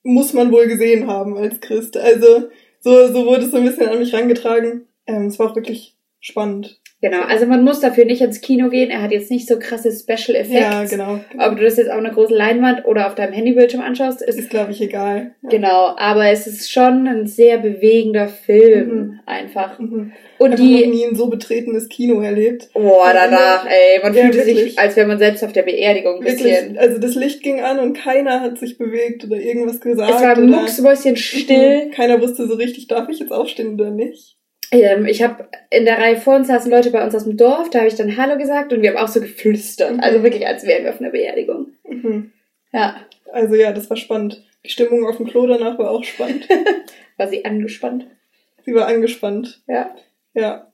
[SPEAKER 1] Muss man wohl gesehen haben als Christ. Also so, so wurde es so ein bisschen an mich rangetragen. Ähm, es war auch wirklich spannend.
[SPEAKER 2] Genau, also man muss dafür nicht ins Kino gehen. Er hat jetzt nicht so krasse Special Effects.
[SPEAKER 1] Ja, genau. genau.
[SPEAKER 2] Ob du das jetzt auf einer großen Leinwand oder auf deinem Handybildschirm anschaust, ist
[SPEAKER 1] Ist, glaube ich, egal. Ja.
[SPEAKER 2] genau. Aber es ist schon ein sehr bewegender Film,
[SPEAKER 1] Mhm.
[SPEAKER 2] einfach.
[SPEAKER 1] Mhm.
[SPEAKER 2] Und
[SPEAKER 1] Ich
[SPEAKER 2] die,
[SPEAKER 1] nie ein so betretenes Kino erlebt.
[SPEAKER 2] boah, danach, ey, man
[SPEAKER 1] Ja,
[SPEAKER 2] fühlte sich,
[SPEAKER 1] wirklich.
[SPEAKER 2] als wäre man selbst auf der Beerdigung ein bisschen.
[SPEAKER 1] Wirklich, also das Licht ging an und keiner hat sich bewegt oder irgendwas gesagt.
[SPEAKER 2] Es war mucksmäuschen still.
[SPEAKER 1] Keiner wusste so richtig, darf ich jetzt aufstehen oder nicht?
[SPEAKER 2] Ähm, ich habe in der Reihe vor uns saßen Leute bei uns aus dem Dorf, da habe ich dann Hallo gesagt und wir haben auch so geflüstert.
[SPEAKER 1] Mhm.
[SPEAKER 2] Also wirklich, als wären wir auf einer Beerdigung.
[SPEAKER 1] Mhm.
[SPEAKER 2] Ja,
[SPEAKER 1] Also ja, das war spannend. Die Stimmung auf dem Klo danach war auch spannend.
[SPEAKER 2] war sie angespannt.
[SPEAKER 1] Sie war angespannt.
[SPEAKER 2] Ja,
[SPEAKER 1] Ja.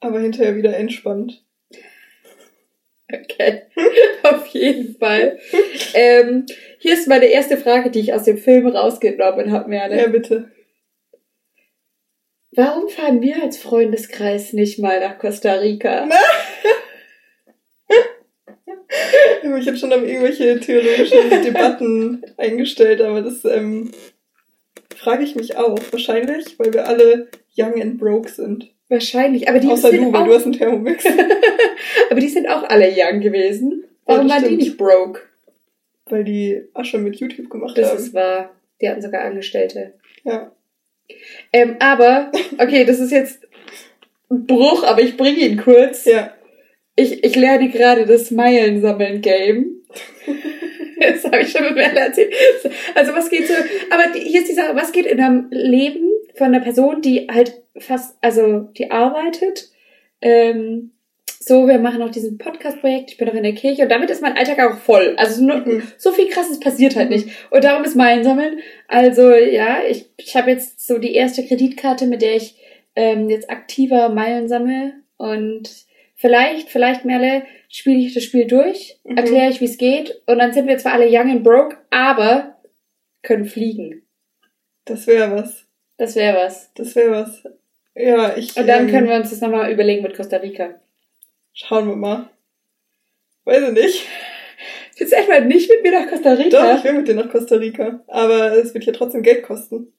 [SPEAKER 1] Aber hinterher wieder entspannt.
[SPEAKER 2] okay. auf jeden Fall. ähm, hier ist meine erste Frage, die ich aus dem Film rausgenommen habe, Merle.
[SPEAKER 1] Ja, bitte.
[SPEAKER 2] Warum fahren wir als Freundeskreis nicht mal nach Costa Rica?
[SPEAKER 1] Ich habe schon auf irgendwelche theologischen Debatten eingestellt, aber das ähm, frage ich mich auch. Wahrscheinlich, weil wir alle young and broke sind.
[SPEAKER 2] Wahrscheinlich, aber die
[SPEAKER 1] Außer
[SPEAKER 2] sind
[SPEAKER 1] du, weil
[SPEAKER 2] auch,
[SPEAKER 1] du hast einen Thermomix.
[SPEAKER 2] aber die sind auch alle young gewesen. Warum
[SPEAKER 1] das
[SPEAKER 2] waren die nicht broke?
[SPEAKER 1] weil die Asche mit YouTube gemacht
[SPEAKER 2] Das
[SPEAKER 1] haben.
[SPEAKER 2] ist wahr. Die hatten sogar Angestellte.
[SPEAKER 1] ja.
[SPEAKER 2] Ähm, aber, okay, das ist jetzt ein Bruch, aber ich bringe ihn kurz.
[SPEAKER 1] Ja.
[SPEAKER 2] Ich, ich lerne gerade das Meilensammeln-Game. das habe ich schon mit erzählt. Also was geht so, aber hier ist die Sache, was geht in einem Leben von einer Person, die halt fast, also die arbeitet, ähm, so, wir machen auch diesen Podcast-Projekt, ich bin noch in der Kirche und damit ist mein Alltag auch voll. Also nur,
[SPEAKER 1] Mhm.
[SPEAKER 2] so viel krasses passiert halt
[SPEAKER 1] Mhm.
[SPEAKER 2] nicht. Und darum ist Meilensammeln. Also ja, ich, ich habe jetzt so die erste Kreditkarte, mit der ich ähm, jetzt aktiver Meilen sammle. Und vielleicht, vielleicht Merle, spiele ich das Spiel durch,
[SPEAKER 1] Mhm.
[SPEAKER 2] erkläre ich, wie es geht. Und dann sind wir zwar alle young and broke, aber können fliegen.
[SPEAKER 1] Das wäre was.
[SPEAKER 2] Das wäre was.
[SPEAKER 1] Das wäre was. Ja, ich.
[SPEAKER 2] Und dann
[SPEAKER 1] ähm,
[SPEAKER 2] können wir uns das nochmal überlegen mit Costa Rica.
[SPEAKER 1] Schauen wir mal. Weiß ich nicht.
[SPEAKER 2] Willst du etwa nicht mit mir nach Costa
[SPEAKER 1] Doch,
[SPEAKER 2] Rica?
[SPEAKER 1] ich will mit dir nach Costa Rica. Aber es wird ja trotzdem Geld kosten.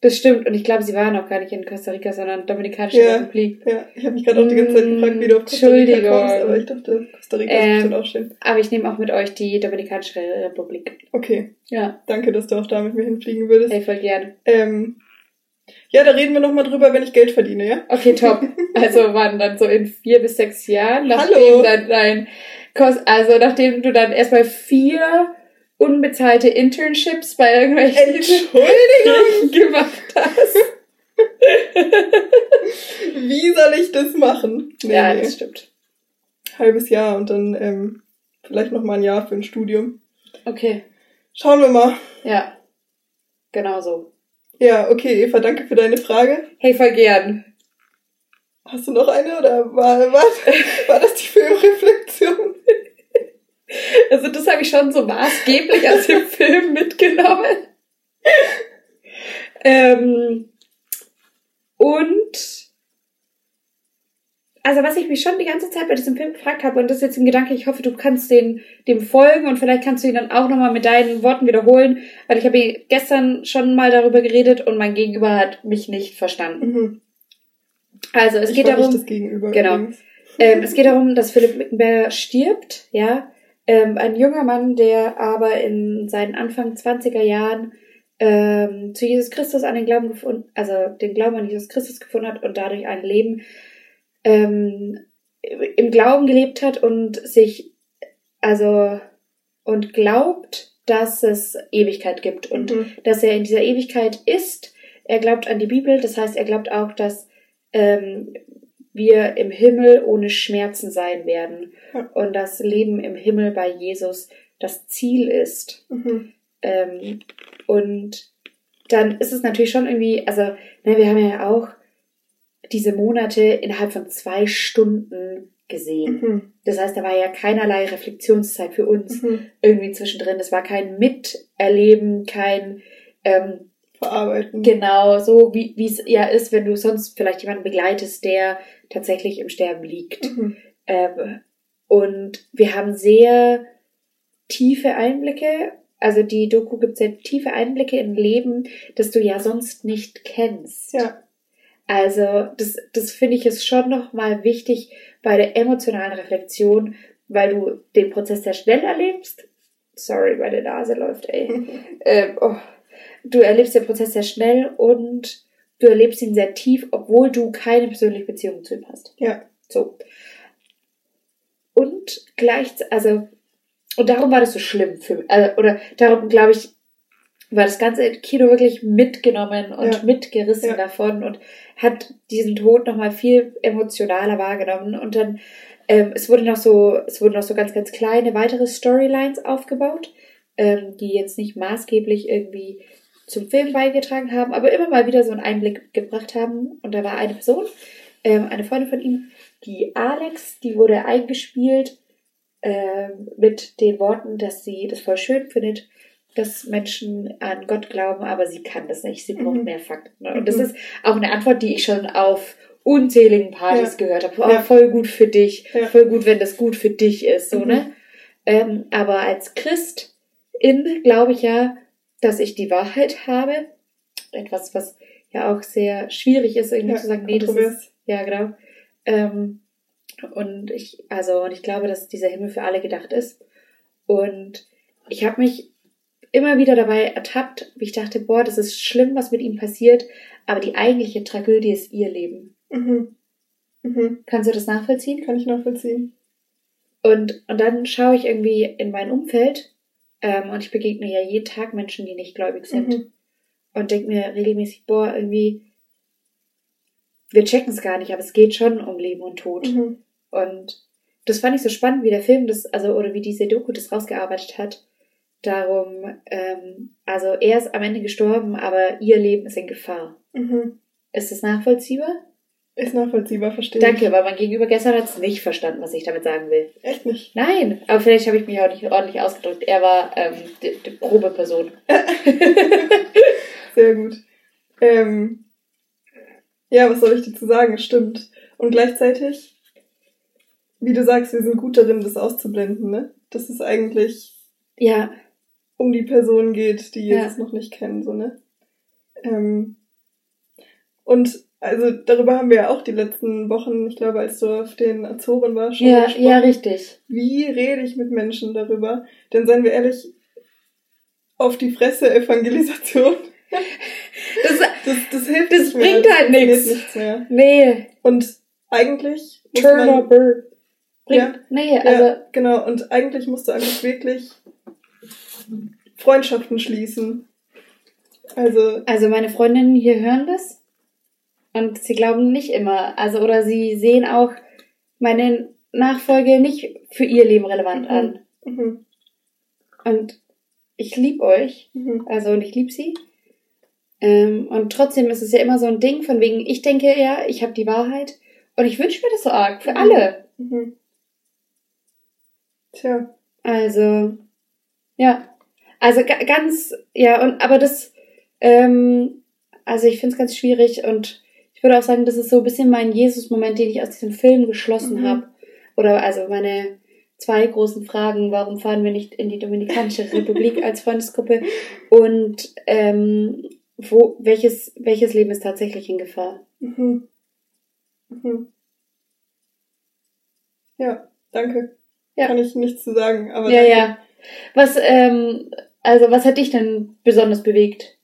[SPEAKER 2] Das stimmt. Und ich glaube, sie waren auch gar nicht in Costa Rica, sondern Dominikanische
[SPEAKER 1] Ja.
[SPEAKER 2] Republik.
[SPEAKER 1] Ja, ich habe mich gerade auch die ganze Zeit
[SPEAKER 2] Mm,
[SPEAKER 1] gefragt, wie du auf Costa Rica
[SPEAKER 2] Entschuldigung.
[SPEAKER 1] kommst, aber ich dachte, Costa Rica ist
[SPEAKER 2] Ähm.
[SPEAKER 1] bestimmt auch schön.
[SPEAKER 2] Aber ich nehme auch mit euch die Dominikanische Republik.
[SPEAKER 1] Okay,
[SPEAKER 2] Ja,
[SPEAKER 1] danke, dass du auch da mit mir hinfliegen würdest.
[SPEAKER 2] ey, voll gerne.
[SPEAKER 1] Ähm, ja, da reden wir nochmal drüber, wenn ich Geld verdiene, ja?
[SPEAKER 2] Okay, top. Also wann dann so in vier bis sechs Jahren, nachdem
[SPEAKER 1] Hallo.
[SPEAKER 2] dann dein Kost, also nachdem du dann erstmal vier unbezahlte Internships bei irgendwelchen
[SPEAKER 1] Entschuldigung,
[SPEAKER 2] gemacht hast.
[SPEAKER 1] wie soll ich das machen? Nee,
[SPEAKER 2] ja,
[SPEAKER 1] nee.
[SPEAKER 2] das stimmt.
[SPEAKER 1] Halbes Jahr und dann ähm, vielleicht noch mal ein Jahr für ein Studium.
[SPEAKER 2] Okay,
[SPEAKER 1] Schauen wir mal.
[SPEAKER 2] ja. Genau so.
[SPEAKER 1] Ja, okay, Eva, danke für deine Frage.
[SPEAKER 2] Hey, voll gern.
[SPEAKER 1] Hast du noch eine oder war, war, war das die Filmreflexion?
[SPEAKER 2] Also das habe ich schon so maßgeblich aus dem Film mitgenommen. Ähm, und also was ich mich schon die ganze Zeit bei diesem Film gefragt habe, und das ist jetzt ein Gedanke, ich hoffe, du kannst den, dem folgen und vielleicht kannst du ihn dann auch nochmal mit deinen Worten wiederholen, weil ich habe gestern schon mal darüber geredet und mein Gegenüber hat mich nicht verstanden.
[SPEAKER 1] Mhm.
[SPEAKER 2] Also es
[SPEAKER 1] ich
[SPEAKER 2] geht darum. Genau. ähm, es geht darum, dass Philipp Mickenberger stirbt, ja. Ähm, ein junger Mann, der aber in seinen Anfang 20er Jahren ähm, zu Jesus Christus an den Glauben gefunden, also den Glauben an Jesus Christus gefunden hat und dadurch ein Leben ähm, im Glauben gelebt hat und sich also und glaubt, dass es Ewigkeit gibt und
[SPEAKER 1] Mhm.
[SPEAKER 2] dass er in dieser Ewigkeit ist. Er glaubt an die Bibel, das heißt, er glaubt auch, dass ähm, wir im Himmel ohne Schmerzen sein werden
[SPEAKER 1] Ja.
[SPEAKER 2] und das Leben im Himmel bei Jesus das Ziel ist.
[SPEAKER 1] Mhm.
[SPEAKER 2] Ähm, und dann ist es natürlich schon irgendwie, also ne, wir haben ja auch diese Monate innerhalb von zwei Stunden gesehen.
[SPEAKER 1] Mhm.
[SPEAKER 2] Das heißt, da war ja keinerlei Reflexionszeit für uns
[SPEAKER 1] Mhm.
[SPEAKER 2] irgendwie zwischendrin. Es war kein Miterleben, kein ähm,
[SPEAKER 1] Verarbeiten.
[SPEAKER 2] genau so, wie es ja ist, wenn du sonst vielleicht jemanden begleitest, der tatsächlich im Sterben liegt.
[SPEAKER 1] Mhm.
[SPEAKER 2] Ähm, und wir haben sehr tiefe Einblicke. Also die Doku gibt sehr tiefe Einblicke in Leben, das du ja sonst nicht kennst.
[SPEAKER 1] Ja.
[SPEAKER 2] Also das, das finde ich ist schon nochmal wichtig bei der emotionalen Reflexion, weil du den Prozess sehr schnell erlebst. Sorry, meine Nase läuft, ey. ähm, oh. Du erlebst den Prozess sehr schnell und du erlebst ihn sehr tief, obwohl du keine persönliche Beziehung zu ihm hast.
[SPEAKER 1] Ja.
[SPEAKER 2] So. Und gleichzeitig, also, und darum war das so schlimm für mich, also, oder darum, glaube ich, war das ganze Kino wirklich mitgenommen und
[SPEAKER 1] Ja.
[SPEAKER 2] mitgerissen
[SPEAKER 1] Ja.
[SPEAKER 2] davon und hat diesen Tod nochmal viel emotionaler wahrgenommen. Und dann, ähm, es wurde noch so, es wurden noch so ganz, ganz kleine weitere Storylines aufgebaut, ähm, die jetzt nicht maßgeblich irgendwie zum Film beigetragen haben, aber immer mal wieder so einen Einblick gebracht haben. Und da war eine Person, ähm, eine Freundin von ihm, die Alex, die wurde eingespielt ähm, mit den Worten, dass sie das voll schön findet, dass Menschen an Gott glauben, aber sie kann das nicht. Sie braucht
[SPEAKER 1] Mhm.
[SPEAKER 2] mehr Fakten. Und das
[SPEAKER 1] Mhm.
[SPEAKER 2] ist auch eine Antwort, die ich schon auf unzähligen Partys
[SPEAKER 1] Ja.
[SPEAKER 2] gehört habe. Oh,
[SPEAKER 1] Ja.
[SPEAKER 2] Voll gut für dich,
[SPEAKER 1] Ja.
[SPEAKER 2] voll gut, wenn das gut für dich ist, so
[SPEAKER 1] Mhm.
[SPEAKER 2] ne? Ähm, aber als Christin glaube ich ja, dass ich die Wahrheit habe. Etwas, was ja auch sehr schwierig ist, irgendwie zu sagen, nee, das ist, ja, genau. Ähm, und ich, also, und ich glaube, dass dieser Himmel für alle gedacht ist. Und ich habe mich immer wieder dabei ertappt, wie ich dachte, boah, das ist schlimm, was mit ihm passiert, aber die eigentliche Tragödie ist ihr Leben.
[SPEAKER 1] Mhm. Mhm.
[SPEAKER 2] Kannst du das nachvollziehen?
[SPEAKER 1] Kann ich nachvollziehen.
[SPEAKER 2] Und, und dann schaue ich irgendwie in mein Umfeld ähm, und ich begegne ja jeden Tag Menschen, die nicht gläubig sind.
[SPEAKER 1] Mhm.
[SPEAKER 2] Und denke mir regelmäßig, boah, irgendwie, wir checken es gar nicht, aber es geht schon um Leben und Tod.
[SPEAKER 1] Mhm.
[SPEAKER 2] Und das fand ich so spannend, wie der Film das, also, oder wie diese Doku das rausgearbeitet hat. Darum, ähm, also er ist am Ende gestorben, aber ihr Leben ist in Gefahr.
[SPEAKER 1] Mhm.
[SPEAKER 2] Ist das nachvollziehbar?
[SPEAKER 1] Ist nachvollziehbar, verstehe
[SPEAKER 2] Danke,
[SPEAKER 1] ich.
[SPEAKER 2] weil mein Gegenüber gestern hat es nicht verstanden, was ich damit sagen will.
[SPEAKER 1] Echt nicht.
[SPEAKER 2] Nein, aber vielleicht habe ich mich auch nicht ordentlich ausgedrückt. Er war ähm, die, die grobe Person.
[SPEAKER 1] Sehr gut. Ähm, ja, was soll ich dazu sagen? Stimmt. Und gleichzeitig, wie du sagst, wir sind gut darin, das auszublenden, ne? Dass es eigentlich
[SPEAKER 2] Ja,
[SPEAKER 1] um die Person geht, die
[SPEAKER 2] Ja.
[SPEAKER 1] Jesus noch nicht kennen, so, ne? Ähm, und also darüber haben wir ja auch die letzten Wochen, ich glaube, als du auf den Azoren warst, schon
[SPEAKER 2] ja,
[SPEAKER 1] gesprochen.
[SPEAKER 2] ja, richtig.
[SPEAKER 1] Wie rede ich mit Menschen darüber? Denn seien wir ehrlich, auf die Fresse Evangelisation,
[SPEAKER 2] Das,
[SPEAKER 1] das, das hilft
[SPEAKER 2] Das
[SPEAKER 1] nicht mehr.
[SPEAKER 2] bringt
[SPEAKER 1] das
[SPEAKER 2] halt nix.
[SPEAKER 1] nichts mehr.
[SPEAKER 2] nee,
[SPEAKER 1] Und eigentlich muss
[SPEAKER 2] turn
[SPEAKER 1] man,
[SPEAKER 2] up. Bringt,
[SPEAKER 1] Ja.
[SPEAKER 2] Nee,
[SPEAKER 1] ja,
[SPEAKER 2] also,
[SPEAKER 1] genau, und eigentlich musst du einfach wirklich Freundschaften schließen. Also,
[SPEAKER 2] also meine Freundinnen hier hören das und sie glauben nicht immer, also oder sie sehen auch meine Nachfolge nicht für ihr Leben relevant
[SPEAKER 1] Mhm.
[SPEAKER 2] an.
[SPEAKER 1] mhm,
[SPEAKER 2] Und ich lieb euch,
[SPEAKER 1] mhm,
[SPEAKER 2] also und ich lieb sie. Ähm, und trotzdem ist es ja immer so ein Ding von wegen, ich denke ja, ich habe die Wahrheit und ich wünsche mir das so arg für
[SPEAKER 1] Mhm.
[SPEAKER 2] alle.
[SPEAKER 1] mhm. Tja,
[SPEAKER 2] Also, ja. Also ga ganz, ja, und aber das, ähm, also ich finde es ganz schwierig und ich würde auch sagen, das ist so ein bisschen mein Jesus-Moment, den ich aus diesem Film geschlossen
[SPEAKER 1] Mhm.
[SPEAKER 2] habe. Oder also meine zwei großen Fragen, warum fahren wir nicht in die Dominikanische Republik als Freundesgruppe und ähm, wo, welches, welches Leben ist tatsächlich in Gefahr?
[SPEAKER 1] mhm. Mhm. Ja, danke.
[SPEAKER 2] Ja.
[SPEAKER 1] Kann ich nichts zu sagen, aber
[SPEAKER 2] ja,
[SPEAKER 1] danke.
[SPEAKER 2] ja. Was, ähm, also was hat dich denn besonders bewegt?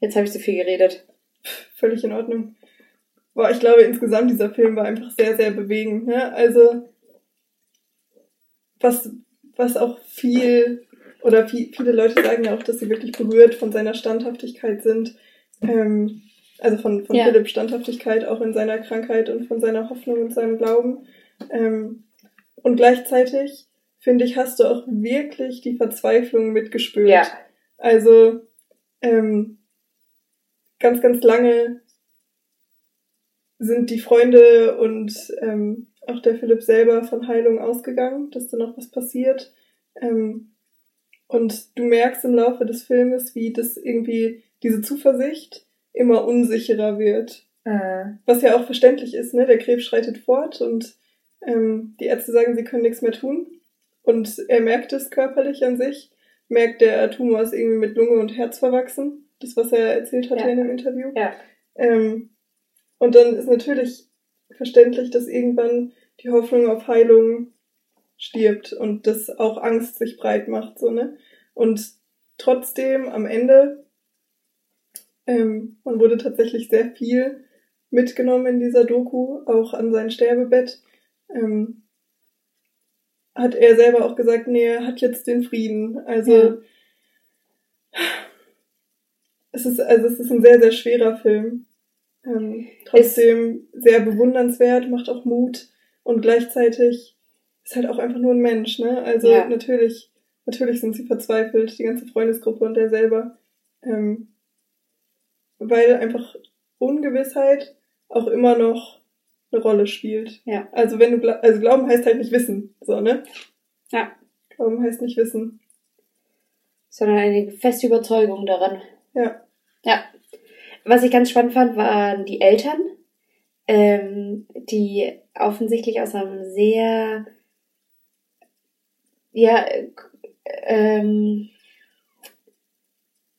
[SPEAKER 2] Jetzt habe ich so viel geredet.
[SPEAKER 1] völlig in Ordnung. Boah, ich glaube insgesamt dieser Film war einfach sehr, sehr bewegend. Ne? Also was, was auch viel oder viel, viele Leute sagen ja auch, dass sie wirklich berührt von seiner Standhaftigkeit sind. Ähm, also von, von
[SPEAKER 2] Ja.
[SPEAKER 1] Philipp Standhaftigkeit auch in seiner Krankheit und von seiner Hoffnung und seinem Glauben. Ähm, und gleichzeitig, finde ich, hast du auch wirklich die Verzweiflung mitgespürt.
[SPEAKER 2] Ja.
[SPEAKER 1] Also ähm, ganz, ganz lange sind die Freunde und ähm, auch der Philipp selber von Heilung ausgegangen, dass da noch was passiert. Ähm, und du merkst im Laufe des Filmes, wie das irgendwie diese Zuversicht immer unsicherer wird.
[SPEAKER 2] Äh,
[SPEAKER 1] Was ja auch verständlich ist, ne? Der Krebs schreitet fort und ähm, die Ärzte sagen, sie können nichts mehr tun. Und er merkt es körperlich an sich, merkt, der Tumor ist irgendwie mit Lunge und Herz verwachsen. Das, was er erzählt hatte
[SPEAKER 2] Ja.
[SPEAKER 1] in dem Interview.
[SPEAKER 2] ja.
[SPEAKER 1] Ähm, und dann ist natürlich verständlich, dass irgendwann die Hoffnung auf Heilung stirbt und dass auch Angst sich breit macht, so, ne? Und trotzdem am Ende, ähm, man wurde tatsächlich sehr viel mitgenommen in dieser Doku, auch an sein Sterbebett. Ähm, hat er selber auch gesagt, nee, er hat jetzt den Frieden. Also
[SPEAKER 2] Ja.
[SPEAKER 1] es ist, also es ist ein sehr, sehr schwerer Film. Ähm, trotzdem sehr bewundernswert, macht auch Mut und gleichzeitig ist halt auch einfach nur ein Mensch, ne? Also
[SPEAKER 2] Ja.
[SPEAKER 1] natürlich, natürlich sind sie verzweifelt, die ganze Freundesgruppe und der selber. Ähm, weil einfach Ungewissheit auch immer noch eine Rolle spielt.
[SPEAKER 2] Ja.
[SPEAKER 1] Also wenn du also Glauben heißt halt nicht wissen, so, ne?
[SPEAKER 2] Ja.
[SPEAKER 1] Glauben heißt nicht wissen.
[SPEAKER 2] Sondern eine feste Überzeugung daran.
[SPEAKER 1] Ja.
[SPEAKER 2] Ja. Was ich ganz spannend fand, waren die Eltern, ähm, die offensichtlich aus einem sehr, ja, äh, ähm,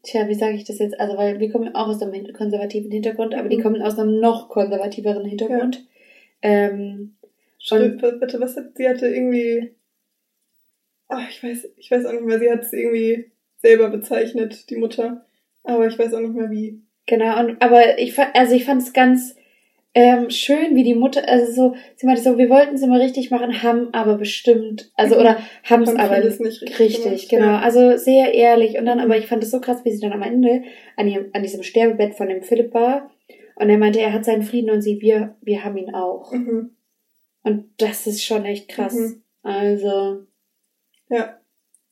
[SPEAKER 2] tja, wie sage ich das jetzt? Also, weil wir kommen auch aus einem konservativen Hintergrund, aber die
[SPEAKER 1] Mhm.
[SPEAKER 2] kommen aus einem noch konservativeren Hintergrund. Ähm,
[SPEAKER 1] Schritt, bitte, was hat, sie hatte irgendwie, ach, ich weiß, ich weiß auch nicht mehr, sie hat es irgendwie selber bezeichnet, die Mutter. Aber ich weiß auch nicht mehr wie.
[SPEAKER 2] Genau, und, aber ich fand, also ich fand es ganz ähm, schön, wie die Mutter, also so, sie meinte so, wir wollten es immer richtig machen, haben aber bestimmt, also
[SPEAKER 1] Mhm.
[SPEAKER 2] oder haben es aber
[SPEAKER 1] nicht richtig
[SPEAKER 2] richtig,
[SPEAKER 1] gemacht,
[SPEAKER 2] genau,
[SPEAKER 1] ja.
[SPEAKER 2] also sehr ehrlich und dann, aber ich fand es so krass, wie sie dann am Ende an, ihrem, an diesem Sterbebett von dem Philipp war und er meinte, er hat seinen Frieden und sie, wir, wir haben ihn auch
[SPEAKER 1] Mhm.
[SPEAKER 2] und das ist schon echt krass,
[SPEAKER 1] Mhm.
[SPEAKER 2] also
[SPEAKER 1] Ja,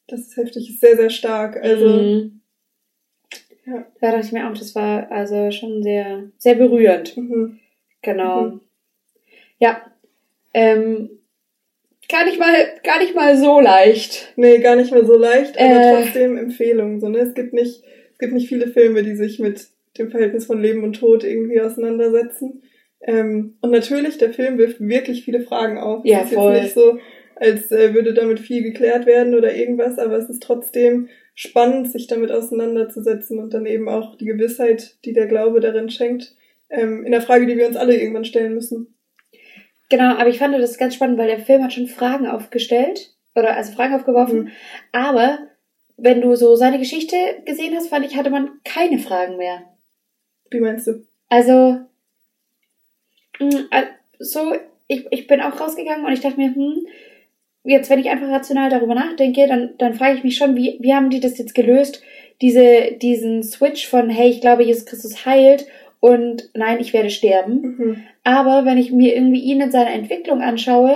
[SPEAKER 1] das ist heftig, ist sehr, sehr stark. Also,
[SPEAKER 2] mhm.
[SPEAKER 1] ja.
[SPEAKER 2] da dachte ich mir auch, das war also schon sehr, sehr berührend.
[SPEAKER 1] Mhm.
[SPEAKER 2] Genau.
[SPEAKER 1] Mhm.
[SPEAKER 2] Ja. Ähm, gar nicht mal, gar nicht mal so leicht.
[SPEAKER 1] Nee, gar nicht mehr so leicht, aber
[SPEAKER 2] Äh.
[SPEAKER 1] trotzdem Empfehlung. So, ne? Es gibt nicht, es gibt nicht viele Filme, die sich mit dem Verhältnis von Leben und Tod irgendwie auseinandersetzen. Ähm, und natürlich, der Film wirft wirklich viele Fragen auf.
[SPEAKER 2] Ja,
[SPEAKER 1] es ist
[SPEAKER 2] voll.
[SPEAKER 1] jetzt nicht so, als äh, würde damit viel geklärt werden oder irgendwas, aber es ist trotzdem spannend, sich damit auseinanderzusetzen und dann eben auch die Gewissheit, die der Glaube darin schenkt, ähm, in der Frage, die wir uns alle irgendwann stellen müssen.
[SPEAKER 2] Genau, aber ich fand das ganz spannend, weil der Film hat schon Fragen aufgestellt. Oder also Fragen aufgeworfen.
[SPEAKER 1] Mhm.
[SPEAKER 2] Aber wenn du so seine Geschichte gesehen hast, fand ich, hatte man keine Fragen mehr.
[SPEAKER 1] Wie meinst du?
[SPEAKER 2] Also, äh, so, ich, ich bin auch rausgegangen und ich dachte mir, hm, jetzt, wenn ich einfach rational darüber nachdenke, dann, dann frage ich mich schon, wie, wie haben die das jetzt gelöst? Diese, diesen Switch von, hey, ich glaube, Jesus Christus heilt und nein, ich werde sterben.
[SPEAKER 1] Mhm.
[SPEAKER 2] Aber wenn ich mir irgendwie ihn in seiner Entwicklung anschaue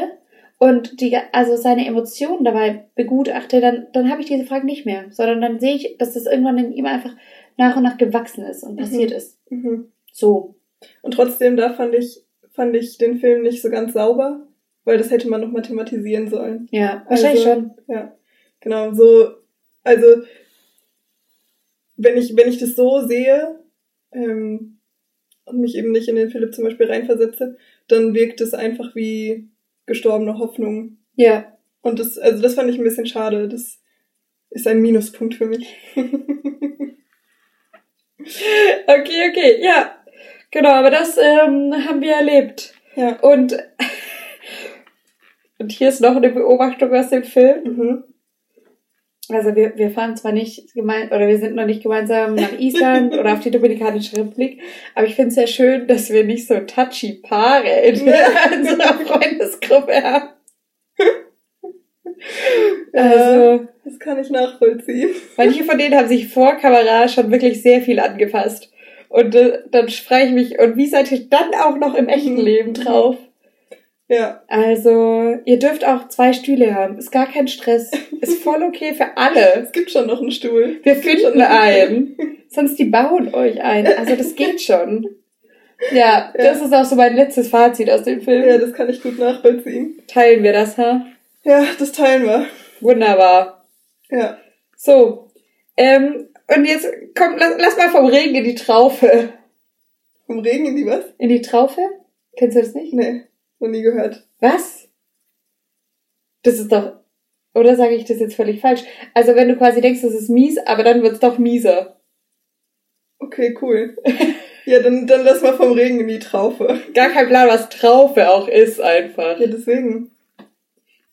[SPEAKER 2] und die, also seine Emotionen dabei begutachte, dann, dann habe ich diese Frage nicht mehr, sondern dann sehe ich, dass das irgendwann in ihm einfach nach und nach gewachsen ist und passiert ist.
[SPEAKER 1] Mhm.
[SPEAKER 2] So.
[SPEAKER 1] Und trotzdem, da fand ich, fand ich den Film nicht so ganz sauber, weil das hätte man noch mal thematisieren sollen.
[SPEAKER 2] Ja, wahrscheinlich
[SPEAKER 1] Also,
[SPEAKER 2] schon.
[SPEAKER 1] Ja, genau, so, also, wenn ich, wenn ich das so sehe, ähm, und mich eben nicht in den Philipp zum Beispiel reinversetze, dann wirkt es einfach wie gestorbene Hoffnung.
[SPEAKER 2] Ja.
[SPEAKER 1] Und das, also das fand ich ein bisschen schade. Das ist ein Minuspunkt für mich.
[SPEAKER 2] Okay, okay, ja. Genau, aber das ähm, haben wir erlebt.
[SPEAKER 1] ja.
[SPEAKER 2] Und, und hier ist noch eine Beobachtung aus dem Film.
[SPEAKER 1] Mhm.
[SPEAKER 2] Also wir, wir fahren zwar nicht gemein oder wir sind noch nicht gemeinsam nach Island oder auf die Dominikanische Republik, aber ich finde es sehr schön, dass wir nicht so touchy Paare in unserer Freundesgruppe haben. Also,
[SPEAKER 1] Das kann ich nachvollziehen.
[SPEAKER 2] manche von denen haben sich vor Kamera schon wirklich sehr viel angefasst. Und äh, dann frage ich mich, und wie seid ihr dann auch noch im echten Leben drauf?
[SPEAKER 1] Ja.
[SPEAKER 2] Also, ihr dürft auch zwei Stühle haben. Ist gar kein Stress. Ist voll okay für alle.
[SPEAKER 1] Es gibt schon noch einen Stuhl.
[SPEAKER 2] Wir finden einen. Sonst die bauen euch ein. Also, das geht schon. Ja, das ist auch so mein letztes Fazit aus dem Film.
[SPEAKER 1] Ja, das kann ich gut nachvollziehen.
[SPEAKER 2] Teilen wir das, ha?
[SPEAKER 1] Ja, das teilen wir.
[SPEAKER 2] Wunderbar.
[SPEAKER 1] Ja.
[SPEAKER 2] So. Ähm, und jetzt komm, lass, lass mal vom Regen in die Traufe.
[SPEAKER 1] Vom Regen in die was?
[SPEAKER 2] In die Traufe? Kennst du das nicht?
[SPEAKER 1] Nee, noch nie gehört.
[SPEAKER 2] Was? Das ist doch. Oder sage ich das jetzt völlig falsch? Also wenn du quasi denkst, das ist mies, aber dann wird's doch mieser.
[SPEAKER 1] Okay, cool. Ja, dann, dann lass mal vom Regen in die Traufe.
[SPEAKER 2] Gar kein Plan, was Traufe auch ist einfach.
[SPEAKER 1] Ja, deswegen.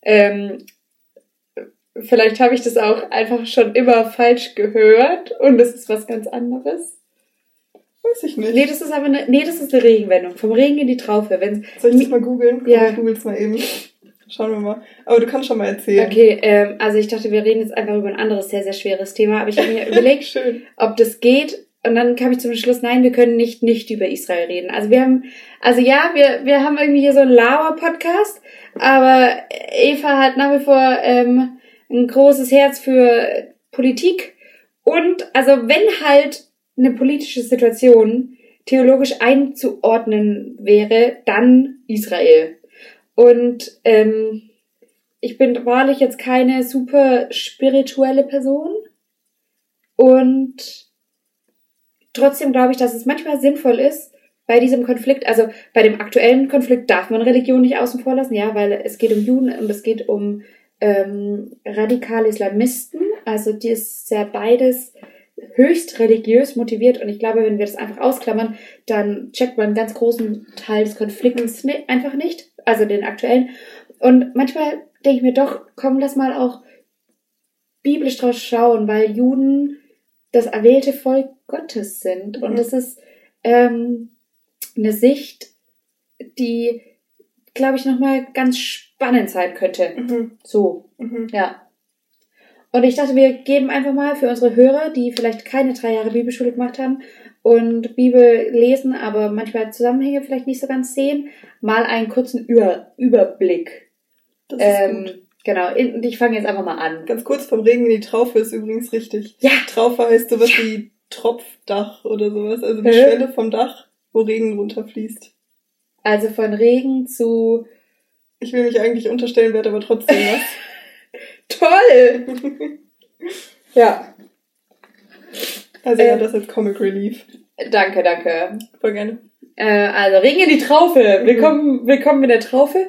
[SPEAKER 2] Ähm, vielleicht habe ich das auch einfach schon immer falsch gehört und das ist was ganz anderes.
[SPEAKER 1] Weiß ich nicht.
[SPEAKER 2] Nee, das ist aber eine, nee, das ist eine Regenwendung. Vom Regen in die Traufe. Wenn's,
[SPEAKER 1] Soll ich das mal googeln?
[SPEAKER 2] Ja.
[SPEAKER 1] Ich google's mal eben. Schauen wir mal. Aber du kannst schon mal erzählen.
[SPEAKER 2] okay, ähm, also ich dachte, wir reden jetzt einfach über ein anderes sehr, sehr schweres Thema, aber ich habe mir überlegt, ob das geht. Und dann kam ich zum Schluss, nein, wir können nicht nicht über Israel reden. Also wir haben, also ja, wir, wir haben irgendwie hier so einen Lauer-Podcast, aber Eva hat nach wie vor ähm, ein großes Herz für Politik. Und also wenn halt eine politische Situation theologisch einzuordnen wäre, dann Israel. Und ähm, ich bin wahrlich jetzt keine super spirituelle Person. Und trotzdem glaube ich, dass es manchmal sinnvoll ist, bei diesem Konflikt, also bei dem aktuellen Konflikt darf man Religion nicht außen vor lassen, ja, weil es geht um Juden und es geht um ähm, radikale Islamisten. Also die ist ja beides höchst religiös motiviert und ich glaube, wenn wir das einfach ausklammern, dann checkt man einen ganz großen Teil des Konflikts ni- einfach nicht, also den aktuellen. Und manchmal denke ich mir doch, komm, lass mal auch biblisch drauf schauen, weil Juden das erwählte Volk Gottes sind. Und
[SPEAKER 1] Mhm.
[SPEAKER 2] das ist ähm, eine Sicht, die, glaube ich, nochmal ganz spannend sein könnte.
[SPEAKER 1] Mhm.
[SPEAKER 2] So,
[SPEAKER 1] Mhm.
[SPEAKER 2] ja. Und ich dachte, wir geben einfach mal für unsere Hörer, die vielleicht keine drei Jahre Bibelschule gemacht haben und Bibel lesen, aber manchmal Zusammenhänge vielleicht nicht so ganz sehen, mal einen kurzen Über Überblick.
[SPEAKER 1] Das ist
[SPEAKER 2] Ähm,
[SPEAKER 1] gut.
[SPEAKER 2] Genau, und ich fange jetzt einfach mal an.
[SPEAKER 1] Ganz kurz, vom Regen in die Traufe ist übrigens richtig.
[SPEAKER 2] Ja.
[SPEAKER 1] Traufe heißt sowas wie Tropfdach oder sowas. Also die? Schwelle vom Dach, wo Regen runterfließt.
[SPEAKER 2] Also von Regen zu
[SPEAKER 1] Ich will mich eigentlich unterstellen, werde aber trotzdem was.
[SPEAKER 2] toll! Ja,
[SPEAKER 1] Also ja,
[SPEAKER 2] Ähm.
[SPEAKER 1] das als Comic Relief.
[SPEAKER 2] danke, danke.
[SPEAKER 1] Voll gerne.
[SPEAKER 2] Äh, also Regen in die Traufe. Willkommen, willkommen in der Traufe.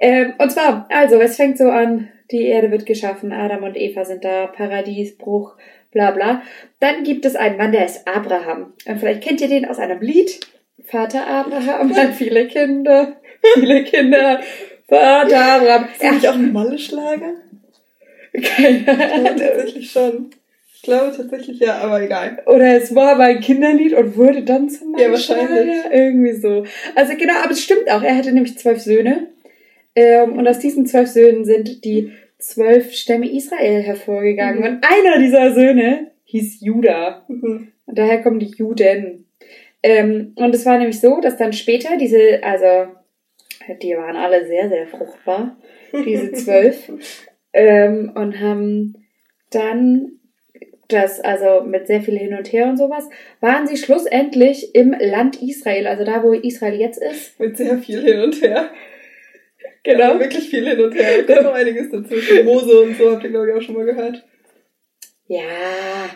[SPEAKER 2] Ähm, und zwar, also es fängt so an, die Erde wird geschaffen, Adam und Eva sind da, Paradiesbruch, bla bla. Dann gibt es einen Mann, der ist Abraham. Und vielleicht kennt ihr den aus einem Lied. Vater Abraham hat viele Kinder, viele Kinder. Vater Abraham.
[SPEAKER 1] Ist das nicht auch ein Malle-Schlager?
[SPEAKER 2] keine
[SPEAKER 1] Ja,
[SPEAKER 2] Ahnung.
[SPEAKER 1] tatsächlich schon. Ich glaube tatsächlich ja, aber egal.
[SPEAKER 2] Oder es war mal ein Kinderlied und wurde dann zum
[SPEAKER 1] Ja,
[SPEAKER 2] Mannschlager.
[SPEAKER 1] wahrscheinlich.
[SPEAKER 2] Irgendwie so. Also genau, aber es stimmt auch. Er hatte nämlich zwölf Söhne. Ähm, und aus diesen zwölf Söhnen sind die zwölf Stämme Israel hervorgegangen.
[SPEAKER 1] Mhm.
[SPEAKER 2] Und einer dieser Söhne hieß Judah.
[SPEAKER 1] Mhm.
[SPEAKER 2] Und daher kommen die Juden. Ähm, und es war nämlich so, dass dann später diese, also die waren alle sehr, sehr fruchtbar, diese zwölf, ähm, und haben dann das, also mit sehr viel hin und her und sowas, waren sie schlussendlich im Land Israel, also da, wo Israel jetzt ist.
[SPEAKER 1] Mit sehr viel hin und her.
[SPEAKER 2] Genau.
[SPEAKER 1] Ja, wirklich viel hin und her. Da kommt noch einiges dazwischen. Mose und so habt ihr, glaube ich, auch schon mal gehört.
[SPEAKER 2] Ja,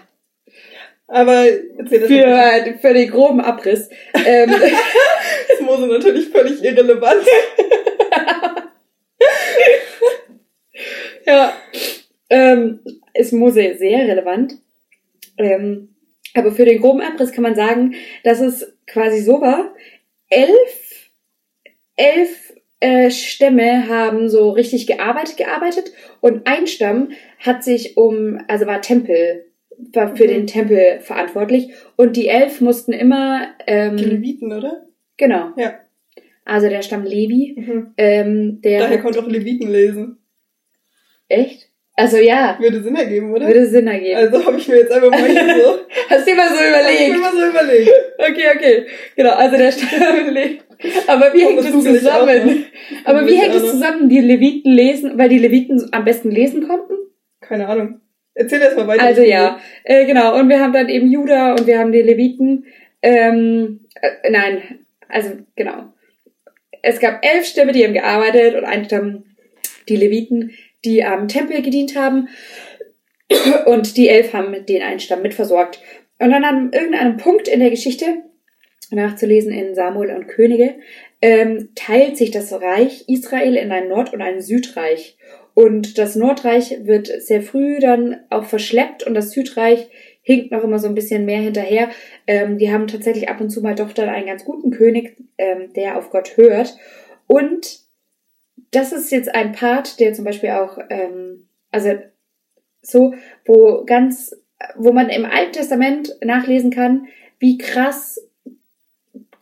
[SPEAKER 1] Aber erzähl das
[SPEAKER 2] für,
[SPEAKER 1] mal.
[SPEAKER 2] für den groben Abriss. ähm,
[SPEAKER 1] ist Mose natürlich völlig irrelevant.
[SPEAKER 2] Ja, ähm, ist Mose sehr relevant. Ähm, aber für den groben Abriss kann man sagen, dass es quasi so war. Elf, elf äh, Stämme haben so richtig gearbeitet, gearbeitet und ein Stamm hat sich um, also war Tempel, war für
[SPEAKER 1] Mhm.
[SPEAKER 2] den Tempel verantwortlich und die elf mussten immer, ähm,
[SPEAKER 1] Die Leviten, oder?
[SPEAKER 2] genau,
[SPEAKER 1] Ja.
[SPEAKER 2] also der Stamm Levi,
[SPEAKER 1] Mhm.
[SPEAKER 2] ähm, der
[SPEAKER 1] Daher
[SPEAKER 2] hat,
[SPEAKER 1] kommt auch Leviten lesen.
[SPEAKER 2] echt? Also ja,
[SPEAKER 1] Würde Sinn ergeben, oder?
[SPEAKER 2] würde Sinn ergeben.
[SPEAKER 1] Also habe ich mir jetzt einfach mal hier so,
[SPEAKER 2] Hast du dir mal so
[SPEAKER 1] hab ich mir
[SPEAKER 2] überlegt?
[SPEAKER 1] mal so überlegt.
[SPEAKER 2] Okay, okay. Genau, also der Steuerbeleg. Aber wie hängt
[SPEAKER 1] das
[SPEAKER 2] zusammen?
[SPEAKER 1] noch.
[SPEAKER 2] Aber wie hängt es zusammen, die Leviten lesen, weil die Leviten am besten lesen konnten?
[SPEAKER 1] Keine Ahnung. Erzähl erst mal weiter.
[SPEAKER 2] Also ja, äh, genau. Und wir haben dann eben Juda und wir haben die Leviten. Ähm, äh, nein, also genau. Es gab elf Stämme, die haben gearbeitet und ein Stamm, die Leviten, die am Tempel gedient haben. Und die elf haben den einen Stamm mitversorgt. Und dann an irgendeinem Punkt in der Geschichte, nachzulesen in Samuel und Könige, ähm, teilt sich das Reich Israel in ein Nord- und ein Südreich. Und das Nordreich wird sehr früh dann auch verschleppt und das Südreich hinkt noch immer so ein bisschen mehr hinterher. Ähm, die haben tatsächlich ab und zu mal doch dann einen ganz guten König, ähm, der auf Gott hört. Und das ist jetzt ein Part, der zum Beispiel auch, ähm, also so, wo ganz, wo man im Alten Testament nachlesen kann, wie krass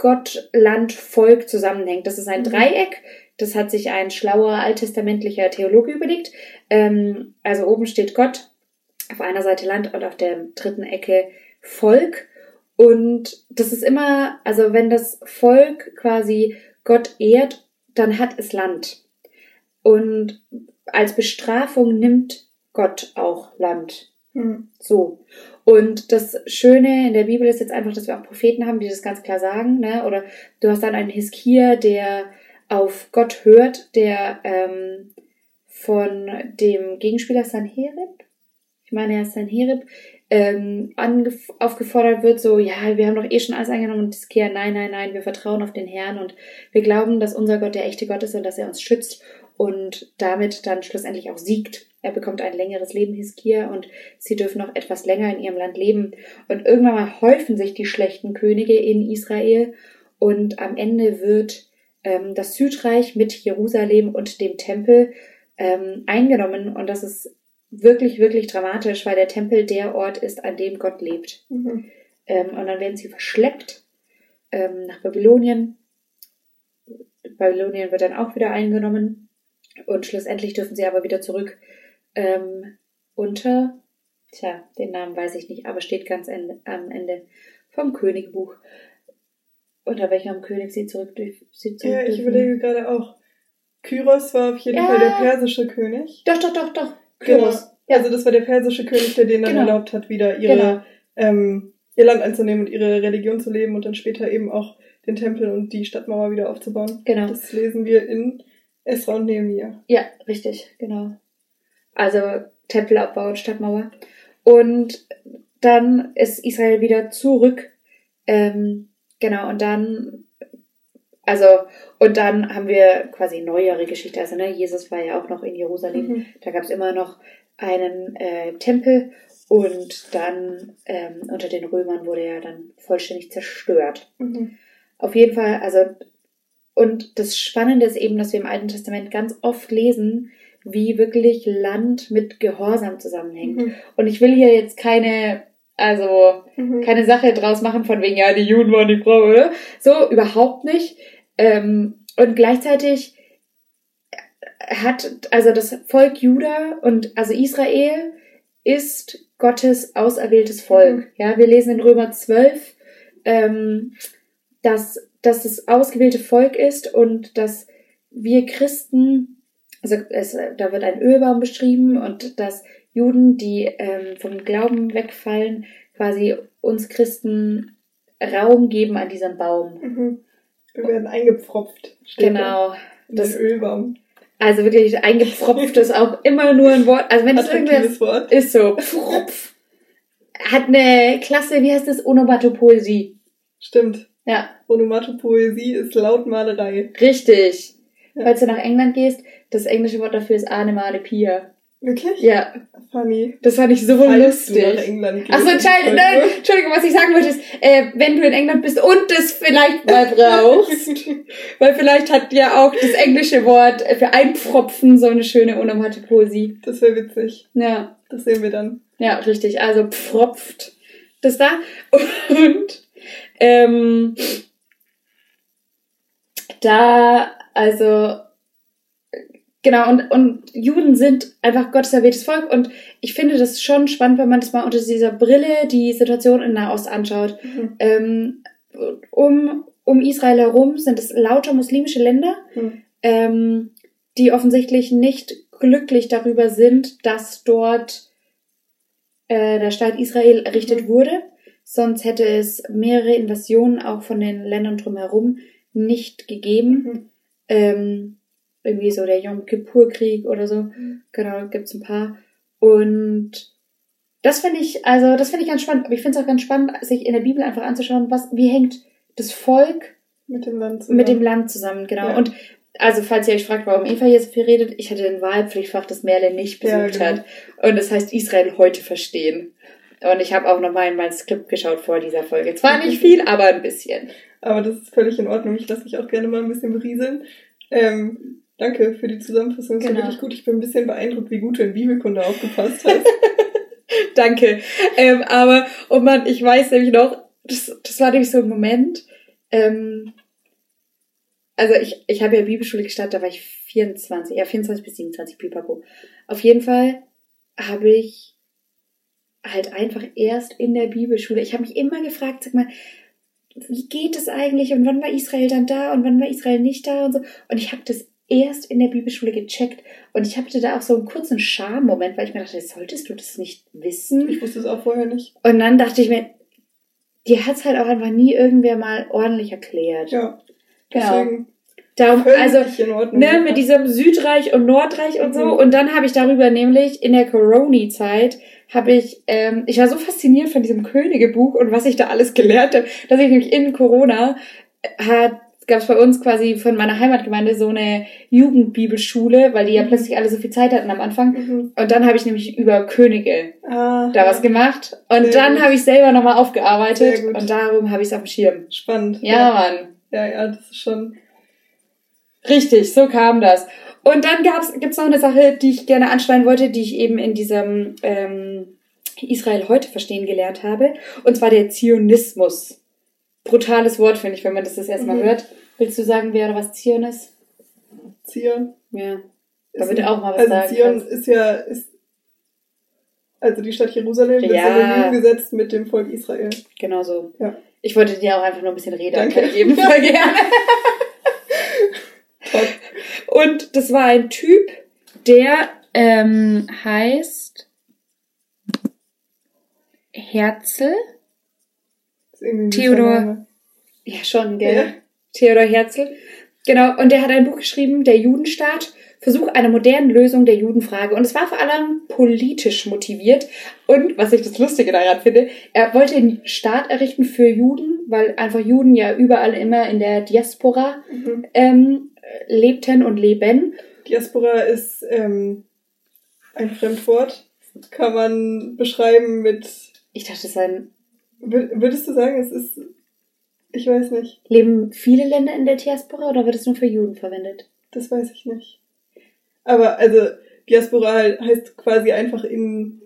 [SPEAKER 2] Gott, Land, Volk zusammenhängt. Das ist ein
[SPEAKER 1] Mhm.
[SPEAKER 2] Dreieck. Das hat sich ein schlauer alttestamentlicher Theologe überlegt. Ähm, also oben steht Gott, auf einer Seite Land und auf der dritten Ecke Volk. Und das ist immer, also wenn das Volk quasi Gott ehrt, dann hat es Land. Und als Bestrafung nimmt Gott auch Land.
[SPEAKER 1] Hm.
[SPEAKER 2] So. Und das Schöne in der Bibel ist jetzt einfach, dass wir auch Propheten haben, die das ganz klar sagen, ne? Oder du hast dann einen Hiskia, der auf Gott hört, der ähm, von dem Gegenspieler Sanherib, ich meine ja Sanherib, ähm, aufgefordert wird, so, ja, wir haben doch eh schon alles eingenommen und Hiskia, nein, nein, nein, wir vertrauen auf den Herrn und wir glauben, dass unser Gott der echte Gott ist und dass er uns schützt und damit dann schlussendlich auch siegt. Er bekommt ein längeres Leben, Hiskia, und sie dürfen noch etwas länger in ihrem Land leben. Und irgendwann mal häufen sich die schlechten Könige in Israel und am Ende wird ähm, das Südreich mit Jerusalem und dem Tempel ähm, eingenommen und das ist wirklich, wirklich dramatisch, weil der Tempel der Ort ist, an dem Gott lebt.
[SPEAKER 1] Mhm.
[SPEAKER 2] Ähm, und dann werden sie verschleppt ähm, nach Babylonien. Babylonien wird dann auch wieder eingenommen. Und schlussendlich dürfen sie aber wieder zurück ähm, unter, tja, den Namen weiß ich nicht, aber steht ganz ende, am Ende vom Königbuch. Unter welchem König sie zurück, sie zurück
[SPEAKER 1] Ja, ich
[SPEAKER 2] dürfen.
[SPEAKER 1] überlege gerade auch. Kyros war auf jeden
[SPEAKER 2] Ja.
[SPEAKER 1] Fall der persische König.
[SPEAKER 2] Doch, doch, doch, doch.
[SPEAKER 1] Genau.
[SPEAKER 2] Kyros. Ja.
[SPEAKER 1] Also das war der persische König, der denen dann
[SPEAKER 2] Genau.
[SPEAKER 1] erlaubt hat, wieder ihre,
[SPEAKER 2] Genau.
[SPEAKER 1] ähm, ihr Land einzunehmen und ihre Religion zu leben und dann später eben auch den Tempel und die Stadtmauer wieder aufzubauen.
[SPEAKER 2] Genau.
[SPEAKER 1] Das lesen wir in Esra und Nehemiah.
[SPEAKER 2] Ja, richtig, genau. Also Tempelabbau und Stadtmauer. Und dann ist Israel wieder zurück. Ähm, genau, und dann, also, und dann haben wir quasi neuere Geschichte. Also, ne, Jesus war ja auch noch in Jerusalem.
[SPEAKER 1] Mhm.
[SPEAKER 2] Da gab es immer noch einen äh, Tempel und dann ähm, unter den Römern wurde er dann vollständig zerstört.
[SPEAKER 1] Mhm.
[SPEAKER 2] Auf jeden Fall, also, und das Spannende ist eben, dass wir im Alten Testament ganz oft lesen, wie wirklich Land mit Gehorsam zusammenhängt.
[SPEAKER 1] Mhm.
[SPEAKER 2] Und ich will hier jetzt keine, also,
[SPEAKER 1] Mhm.
[SPEAKER 2] keine Sache draus machen von wegen, ja, die Juden waren die Frau, oder? So, überhaupt nicht. Ähm, und gleichzeitig hat, also das Volk Juda und also Israel ist Gottes auserwähltes Volk.
[SPEAKER 1] Mhm.
[SPEAKER 2] Ja, wir lesen in Römer 12, ähm, dass, dass es ausgewählte Volk ist und dass wir Christen, also es, da wird ein Ölbaum beschrieben und dass Juden, die ähm, vom Glauben wegfallen, quasi uns Christen Raum geben an diesem Baum.
[SPEAKER 1] Mhm. Wir werden eingepfropft.
[SPEAKER 2] Genau. Das-
[SPEAKER 1] Ölbaum.
[SPEAKER 2] Also wirklich eingepfropft ist auch immer nur ein Wort. Also wenn es irgendwas
[SPEAKER 1] Wort.
[SPEAKER 2] ist so, pfropf. Hat eine Klasse, wie heißt das? Onomatopoesie.
[SPEAKER 1] Stimmt.
[SPEAKER 2] Ja,
[SPEAKER 1] Onomatopoesie ist Lautmalerei.
[SPEAKER 2] richtig.
[SPEAKER 1] Ja.
[SPEAKER 2] Falls du nach England gehst, das englische Wort dafür ist Anemale-Pia.
[SPEAKER 1] Wirklich?
[SPEAKER 2] Ja,
[SPEAKER 1] Funny.
[SPEAKER 2] das fand ich so
[SPEAKER 1] Falls du nach
[SPEAKER 2] lustig.
[SPEAKER 1] England gehst.
[SPEAKER 2] Achso, Entschuldigung, nein, Entschuldigung, was ich sagen wollte ist, äh, wenn du in England bist und das vielleicht mal brauchst, weil vielleicht hat ja auch das englische Wort für einpfropfen so eine schöne Onomatopoesie.
[SPEAKER 1] Das wäre witzig.
[SPEAKER 2] Ja,
[SPEAKER 1] Das sehen wir dann.
[SPEAKER 2] ja, richtig, also pfropft das da und ähm, da, also Genau, und, und Juden sind einfach Gottes erwähltes Volk und ich finde das schon spannend, wenn man das mal unter dieser Brille die Situation in Nahost anschaut.
[SPEAKER 1] Mhm.
[SPEAKER 2] Ähm, um, um Israel herum sind es lauter muslimische Länder,
[SPEAKER 1] Mhm.
[SPEAKER 2] ähm, die offensichtlich nicht glücklich darüber sind, dass dort äh, der Staat Israel errichtet
[SPEAKER 1] Mhm.
[SPEAKER 2] wurde. Sonst hätte es mehrere Invasionen auch von den Ländern drumherum nicht gegeben.
[SPEAKER 1] Mhm.
[SPEAKER 2] Ähm, irgendwie so der Yom Kippur-Krieg oder so.
[SPEAKER 1] Mhm.
[SPEAKER 2] Genau, gibt's ein paar. Und das finde ich, also das finde ich ganz spannend. Aber ich finde es auch ganz spannend, sich in der Bibel einfach anzuschauen, was, wie hängt das Volk
[SPEAKER 1] Mit dem Land zusammen.
[SPEAKER 2] mit dem Land zusammen, genau.
[SPEAKER 1] Ja.
[SPEAKER 2] Und also, falls ihr euch fragt, warum Eva hier so viel redet, ich hatte den Wahlpflichtfach, das Merle nicht
[SPEAKER 1] Ja,
[SPEAKER 2] besucht
[SPEAKER 1] genau.
[SPEAKER 2] hat. Und das heißt Israel heute verstehen. Und ich habe auch nochmal in mein Skript geschaut vor dieser Folge. Zwar nicht viel, aber ein bisschen.
[SPEAKER 1] Aber das ist völlig in Ordnung. Ich lasse mich auch gerne mal ein bisschen berieseln. Ähm, danke für die Zusammenfassung. Das
[SPEAKER 2] Genau.
[SPEAKER 1] war wirklich gut. Ich bin ein bisschen beeindruckt, wie gut du in Bibelkunde aufgepasst hast.
[SPEAKER 2] Danke. Ähm, aber, oh Mann, ich weiß nämlich noch, das, das war nämlich so ein Moment, ähm, also ich, ich habe ja Bibelschule gestartet, da war ich 24, ja 24 bis 27, pipapo. Auf jeden Fall habe ich halt einfach erst in der Bibelschule, ich habe mich immer gefragt, sag mal, wie geht es eigentlich und wann war Israel dann da und wann war Israel nicht da und so. Und ich habe das erst in der Bibelschule gecheckt und ich hatte da auch so einen kurzen Scham-Moment, weil ich mir dachte, solltest du das nicht wissen?
[SPEAKER 1] Ich wusste es auch vorher nicht.
[SPEAKER 2] Und dann dachte ich mir, dir hat's halt auch einfach nie irgendwer mal ordentlich erklärt.
[SPEAKER 1] Ja,
[SPEAKER 2] genau.
[SPEAKER 1] deswegen
[SPEAKER 2] Darum, also, ne, mit diesem Südreich und Nordreich und so.
[SPEAKER 1] Mhm.
[SPEAKER 2] Und dann habe ich darüber nämlich in der Corona-Zeit habe ich, ähm, ich war so fasziniert von diesem Königebuch und was ich da alles gelernt habe, dass ich nämlich in Corona äh, hat gab es bei uns quasi von meiner Heimatgemeinde so eine Jugendbibelschule, weil die ja
[SPEAKER 1] Mhm.
[SPEAKER 2] plötzlich alle so viel Zeit hatten am Anfang.
[SPEAKER 1] Mhm.
[SPEAKER 2] Und dann habe ich nämlich über Könige
[SPEAKER 1] Ah,
[SPEAKER 2] da was gemacht. Und
[SPEAKER 1] Sehr
[SPEAKER 2] dann habe ich selber nochmal aufgearbeitet. Und darum habe ich es auf dem Schirm.
[SPEAKER 1] Spannend.
[SPEAKER 2] Ja, Mann.
[SPEAKER 1] Ja, ja, das ist schon.
[SPEAKER 2] Richtig, so kam das. Und dann gab's, gibt's noch eine Sache, die ich gerne anschneiden wollte, die ich eben in diesem ähm, Israel heute verstehen gelernt habe. Und zwar der Zionismus. Brutales Wort, finde ich, wenn man das das erste Mal
[SPEAKER 1] Mhm.
[SPEAKER 2] hört. Willst du sagen, wer oder was Zion ist?
[SPEAKER 1] Zion.
[SPEAKER 2] Ja.
[SPEAKER 1] ist
[SPEAKER 2] Damit du auch mal was
[SPEAKER 1] also
[SPEAKER 2] sagen
[SPEAKER 1] Zion
[SPEAKER 2] kannst.
[SPEAKER 1] ist ja, ist, also die Stadt Jerusalem wird
[SPEAKER 2] Ja.
[SPEAKER 1] synonym gesetzt mit dem Volk Israel.
[SPEAKER 2] Genau so.
[SPEAKER 1] Ja.
[SPEAKER 2] Ich wollte dir auch einfach nur ein bisschen Rede
[SPEAKER 1] Danke.
[SPEAKER 2] geben. Voll gerne. Und das war ein Typ, der ähm, heißt Herzl. Theodor. Ja, schon, gell?
[SPEAKER 1] Ja.
[SPEAKER 2] Theodor Herzl. Genau, und der hat ein Buch geschrieben, Der Judenstaat, Versuch einer modernen Lösung der Judenfrage. Und es war vor allem politisch motiviert. Und was ich das Lustige daran finde, er wollte einen Staat errichten für Juden, weil einfach Juden ja überall immer in der Diaspora
[SPEAKER 1] Mhm.
[SPEAKER 2] ähm, lebten und leben.
[SPEAKER 1] Diaspora ist ähm, ein Fremdwort. Kann man beschreiben mit.
[SPEAKER 2] Ich dachte, es seien,
[SPEAKER 1] wür- Würdest du sagen, es ist. Ich weiß nicht.
[SPEAKER 2] leben viele Länder in der Diaspora oder wird es nur für Juden verwendet?
[SPEAKER 1] Das weiß ich nicht. Aber also Diaspora heißt quasi einfach in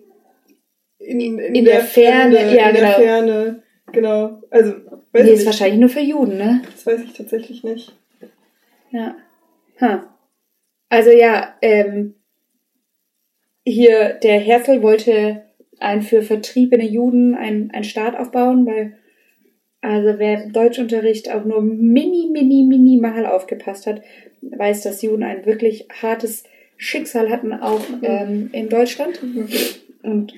[SPEAKER 1] in, in,
[SPEAKER 2] In der Ferne, ja,
[SPEAKER 1] in
[SPEAKER 2] genau.
[SPEAKER 1] der Ferne, genau. Also weiß
[SPEAKER 2] nee, ist wahrscheinlich nur für Juden, ne?
[SPEAKER 1] Das weiß ich tatsächlich nicht.
[SPEAKER 2] Ja. Hm. Also ja, ähm, hier der Herzl wollte ein für vertriebene Juden ein, ein Staat aufbauen, weil also wer im Deutschunterricht auch nur mini, mini, minimal aufgepasst hat, weiß, dass Juden ein wirklich hartes Schicksal hatten, auch ähm, in Deutschland. Und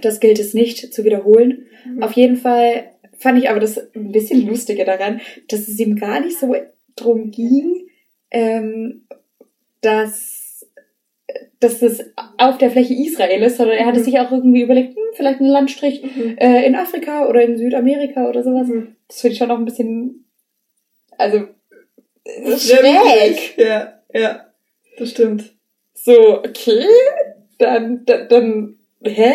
[SPEAKER 2] das gilt es nicht zu wiederholen.
[SPEAKER 1] Mhm.
[SPEAKER 2] Auf jeden Fall fand ich aber das ein bisschen Lustige daran, dass es ihm gar nicht so drum ging, ähm, dass, dass das auf der Fläche Israel ist, sondern er hatte
[SPEAKER 1] Mhm.
[SPEAKER 2] sich auch irgendwie überlegt, hm, vielleicht ein Landstrich
[SPEAKER 1] Mhm.
[SPEAKER 2] äh, in Afrika oder in Südamerika oder sowas.
[SPEAKER 1] Mhm.
[SPEAKER 2] Das finde ich schon noch ein bisschen, also schräg.
[SPEAKER 1] Ja, ja. Das stimmt.
[SPEAKER 2] So, okay, dann, dann, dann, hä?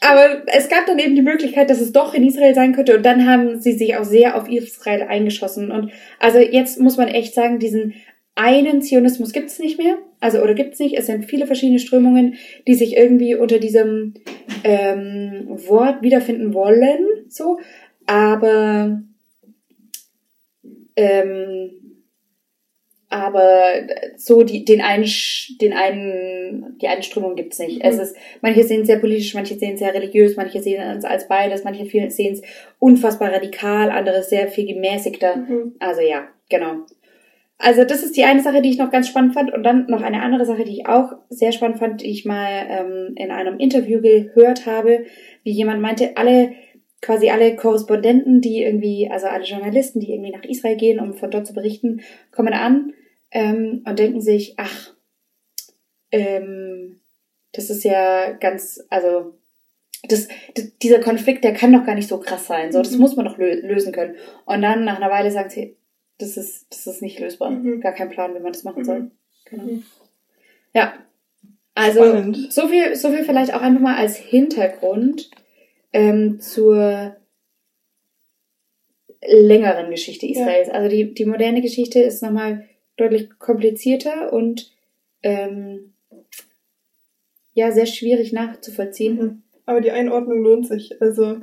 [SPEAKER 2] Aber es gab dann eben die Möglichkeit, dass es doch in Israel sein könnte. Und dann haben sie sich auch sehr auf Israel eingeschossen. Und also jetzt muss man echt sagen, diesen einen Zionismus gibt's nicht mehr, also oder gibt's nicht, es sind viele verschiedene Strömungen, die sich irgendwie unter diesem ähm, Wort wiederfinden wollen, so, aber ähm, aber so die, den einen, den einen, die eine Strömung gibt's nicht. Mhm. Es ist, manche sehen es sehr politisch, manche sehen es sehr religiös, manche sehen es als beides, manche sehen es unfassbar radikal, andere sehr viel gemäßigter. Mhm. Also ja, genau. Also das ist die eine Sache, die ich noch ganz spannend fand. Und dann noch eine andere Sache, die ich auch sehr spannend fand, die ich mal ähm, in einem Interview gehört habe, wie jemand meinte, alle quasi alle Korrespondenten, die irgendwie, also alle Journalisten, die irgendwie nach Israel gehen, um von dort zu berichten, kommen an ähm, und denken sich, ach, ähm, das ist ja ganz, also das, das, dieser Konflikt, der kann doch gar nicht so krass sein. So, das mhm. muss man doch lö lösen können. Und dann nach einer Weile sagen sie, das ist, das ist nicht lösbar. Mhm. Gar kein Plan, wie man das machen soll. Mhm. Genau. Mhm. Ja. Also Spannend. so viel, so viel vielleicht auch einfach mal als Hintergrund ähm, zur längeren Geschichte Israels. Ja. Also die, die moderne Geschichte ist nochmal deutlich komplizierter und ähm, ja, sehr schwierig nachzuvollziehen. Mhm.
[SPEAKER 1] Aber die Einordnung lohnt sich. Also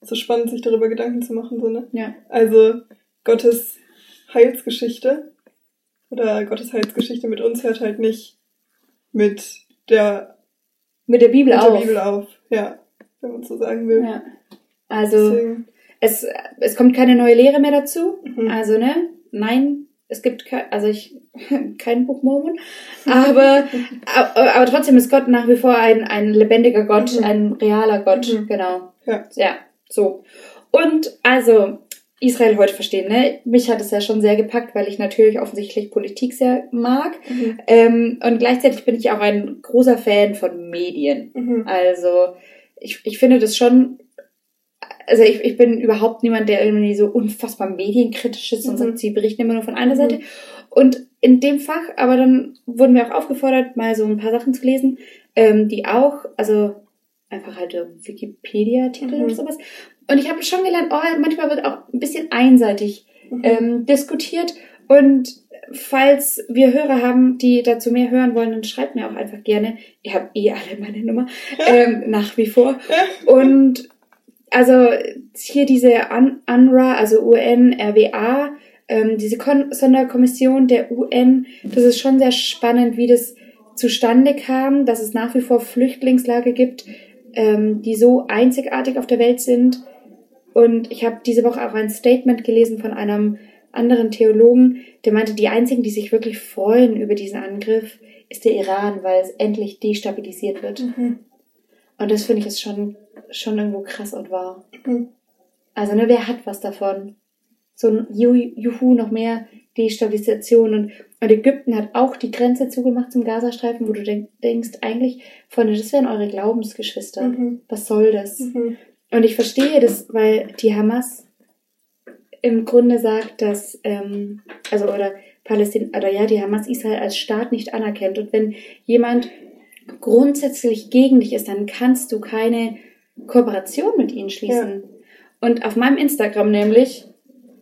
[SPEAKER 1] es ist spannend, sich darüber Gedanken zu machen, so, ne?
[SPEAKER 2] Ja.
[SPEAKER 1] Also Gottes Heilsgeschichte oder Gottes Heilsgeschichte mit uns hört halt nicht mit der
[SPEAKER 2] mit der Bibel
[SPEAKER 1] mit
[SPEAKER 2] auf.
[SPEAKER 1] Der Bibel auf. Ja wenn man so sagen will.
[SPEAKER 2] Ja. Also es, es kommt keine neue Lehre mehr dazu. Mhm. Also, ne? Nein, es gibt kein, also ich, kein Buch Mormon, aber, aber, aber trotzdem ist Gott nach wie vor ein, ein lebendiger Gott, mhm. ein realer Gott, mhm. genau.
[SPEAKER 1] Ja.
[SPEAKER 2] ja, so. Und also, Israel heute verstehen, ne? Mich hat es ja schon sehr gepackt, weil ich natürlich offensichtlich Politik sehr mag. Mhm. Ähm, und gleichzeitig bin ich auch ein großer Fan von Medien. Mhm. Also, ich, ich finde das schon, also ich, ich bin überhaupt niemand, der irgendwie so unfassbar medienkritisch ist und mhm. sagt, sie berichten immer nur von einer mhm. Seite. Und in dem Fach, aber dann wurden wir auch aufgefordert, mal so ein paar Sachen zu lesen, ähm, die auch, also einfach halt Wikipedia-Titel mhm. oder sowas. Und ich habe schon gelernt, oh, manchmal wird auch ein bisschen einseitig mhm. ähm, diskutiert. Und falls wir Hörer haben, die dazu mehr hören wollen, dann schreibt mir auch einfach gerne. Ihr habt eh alle meine Nummer, ähm, nach wie vor. Und also hier diese UNRWA, also UN, RWA, ähm, diese Kon Sonderkommission der UN, das ist schon sehr spannend, wie das zustande kam, dass es nach wie vor Flüchtlingslager gibt, ähm, die so einzigartig auf der Welt sind. Und ich habe diese Woche auch ein Statement gelesen von einem anderen Theologen, der meinte, die einzigen, die sich wirklich freuen über diesen Angriff, ist der Iran, weil es endlich destabilisiert wird. Mhm. Und das finde ich ist schon, schon irgendwo krass und wahr. Mhm. Also, ne, wer hat was davon? So ein Juhu, noch mehr Destabilisation und, und Ägypten hat auch die Grenze zugemacht zum Gazastreifen, wo du denk, denkst, eigentlich, Freunde, das wären eure Glaubensgeschwister. Mhm. Was soll das? Mhm. Und ich verstehe das, weil die Hamas im Grunde sagt, dass, ähm, also oder Palästina, oder ja, die Hamas Israel als Staat nicht anerkennt. Und wenn jemand grundsätzlich gegen dich ist, dann kannst du keine Kooperation mit ihnen schließen. Ja. Und auf meinem Instagram nämlich,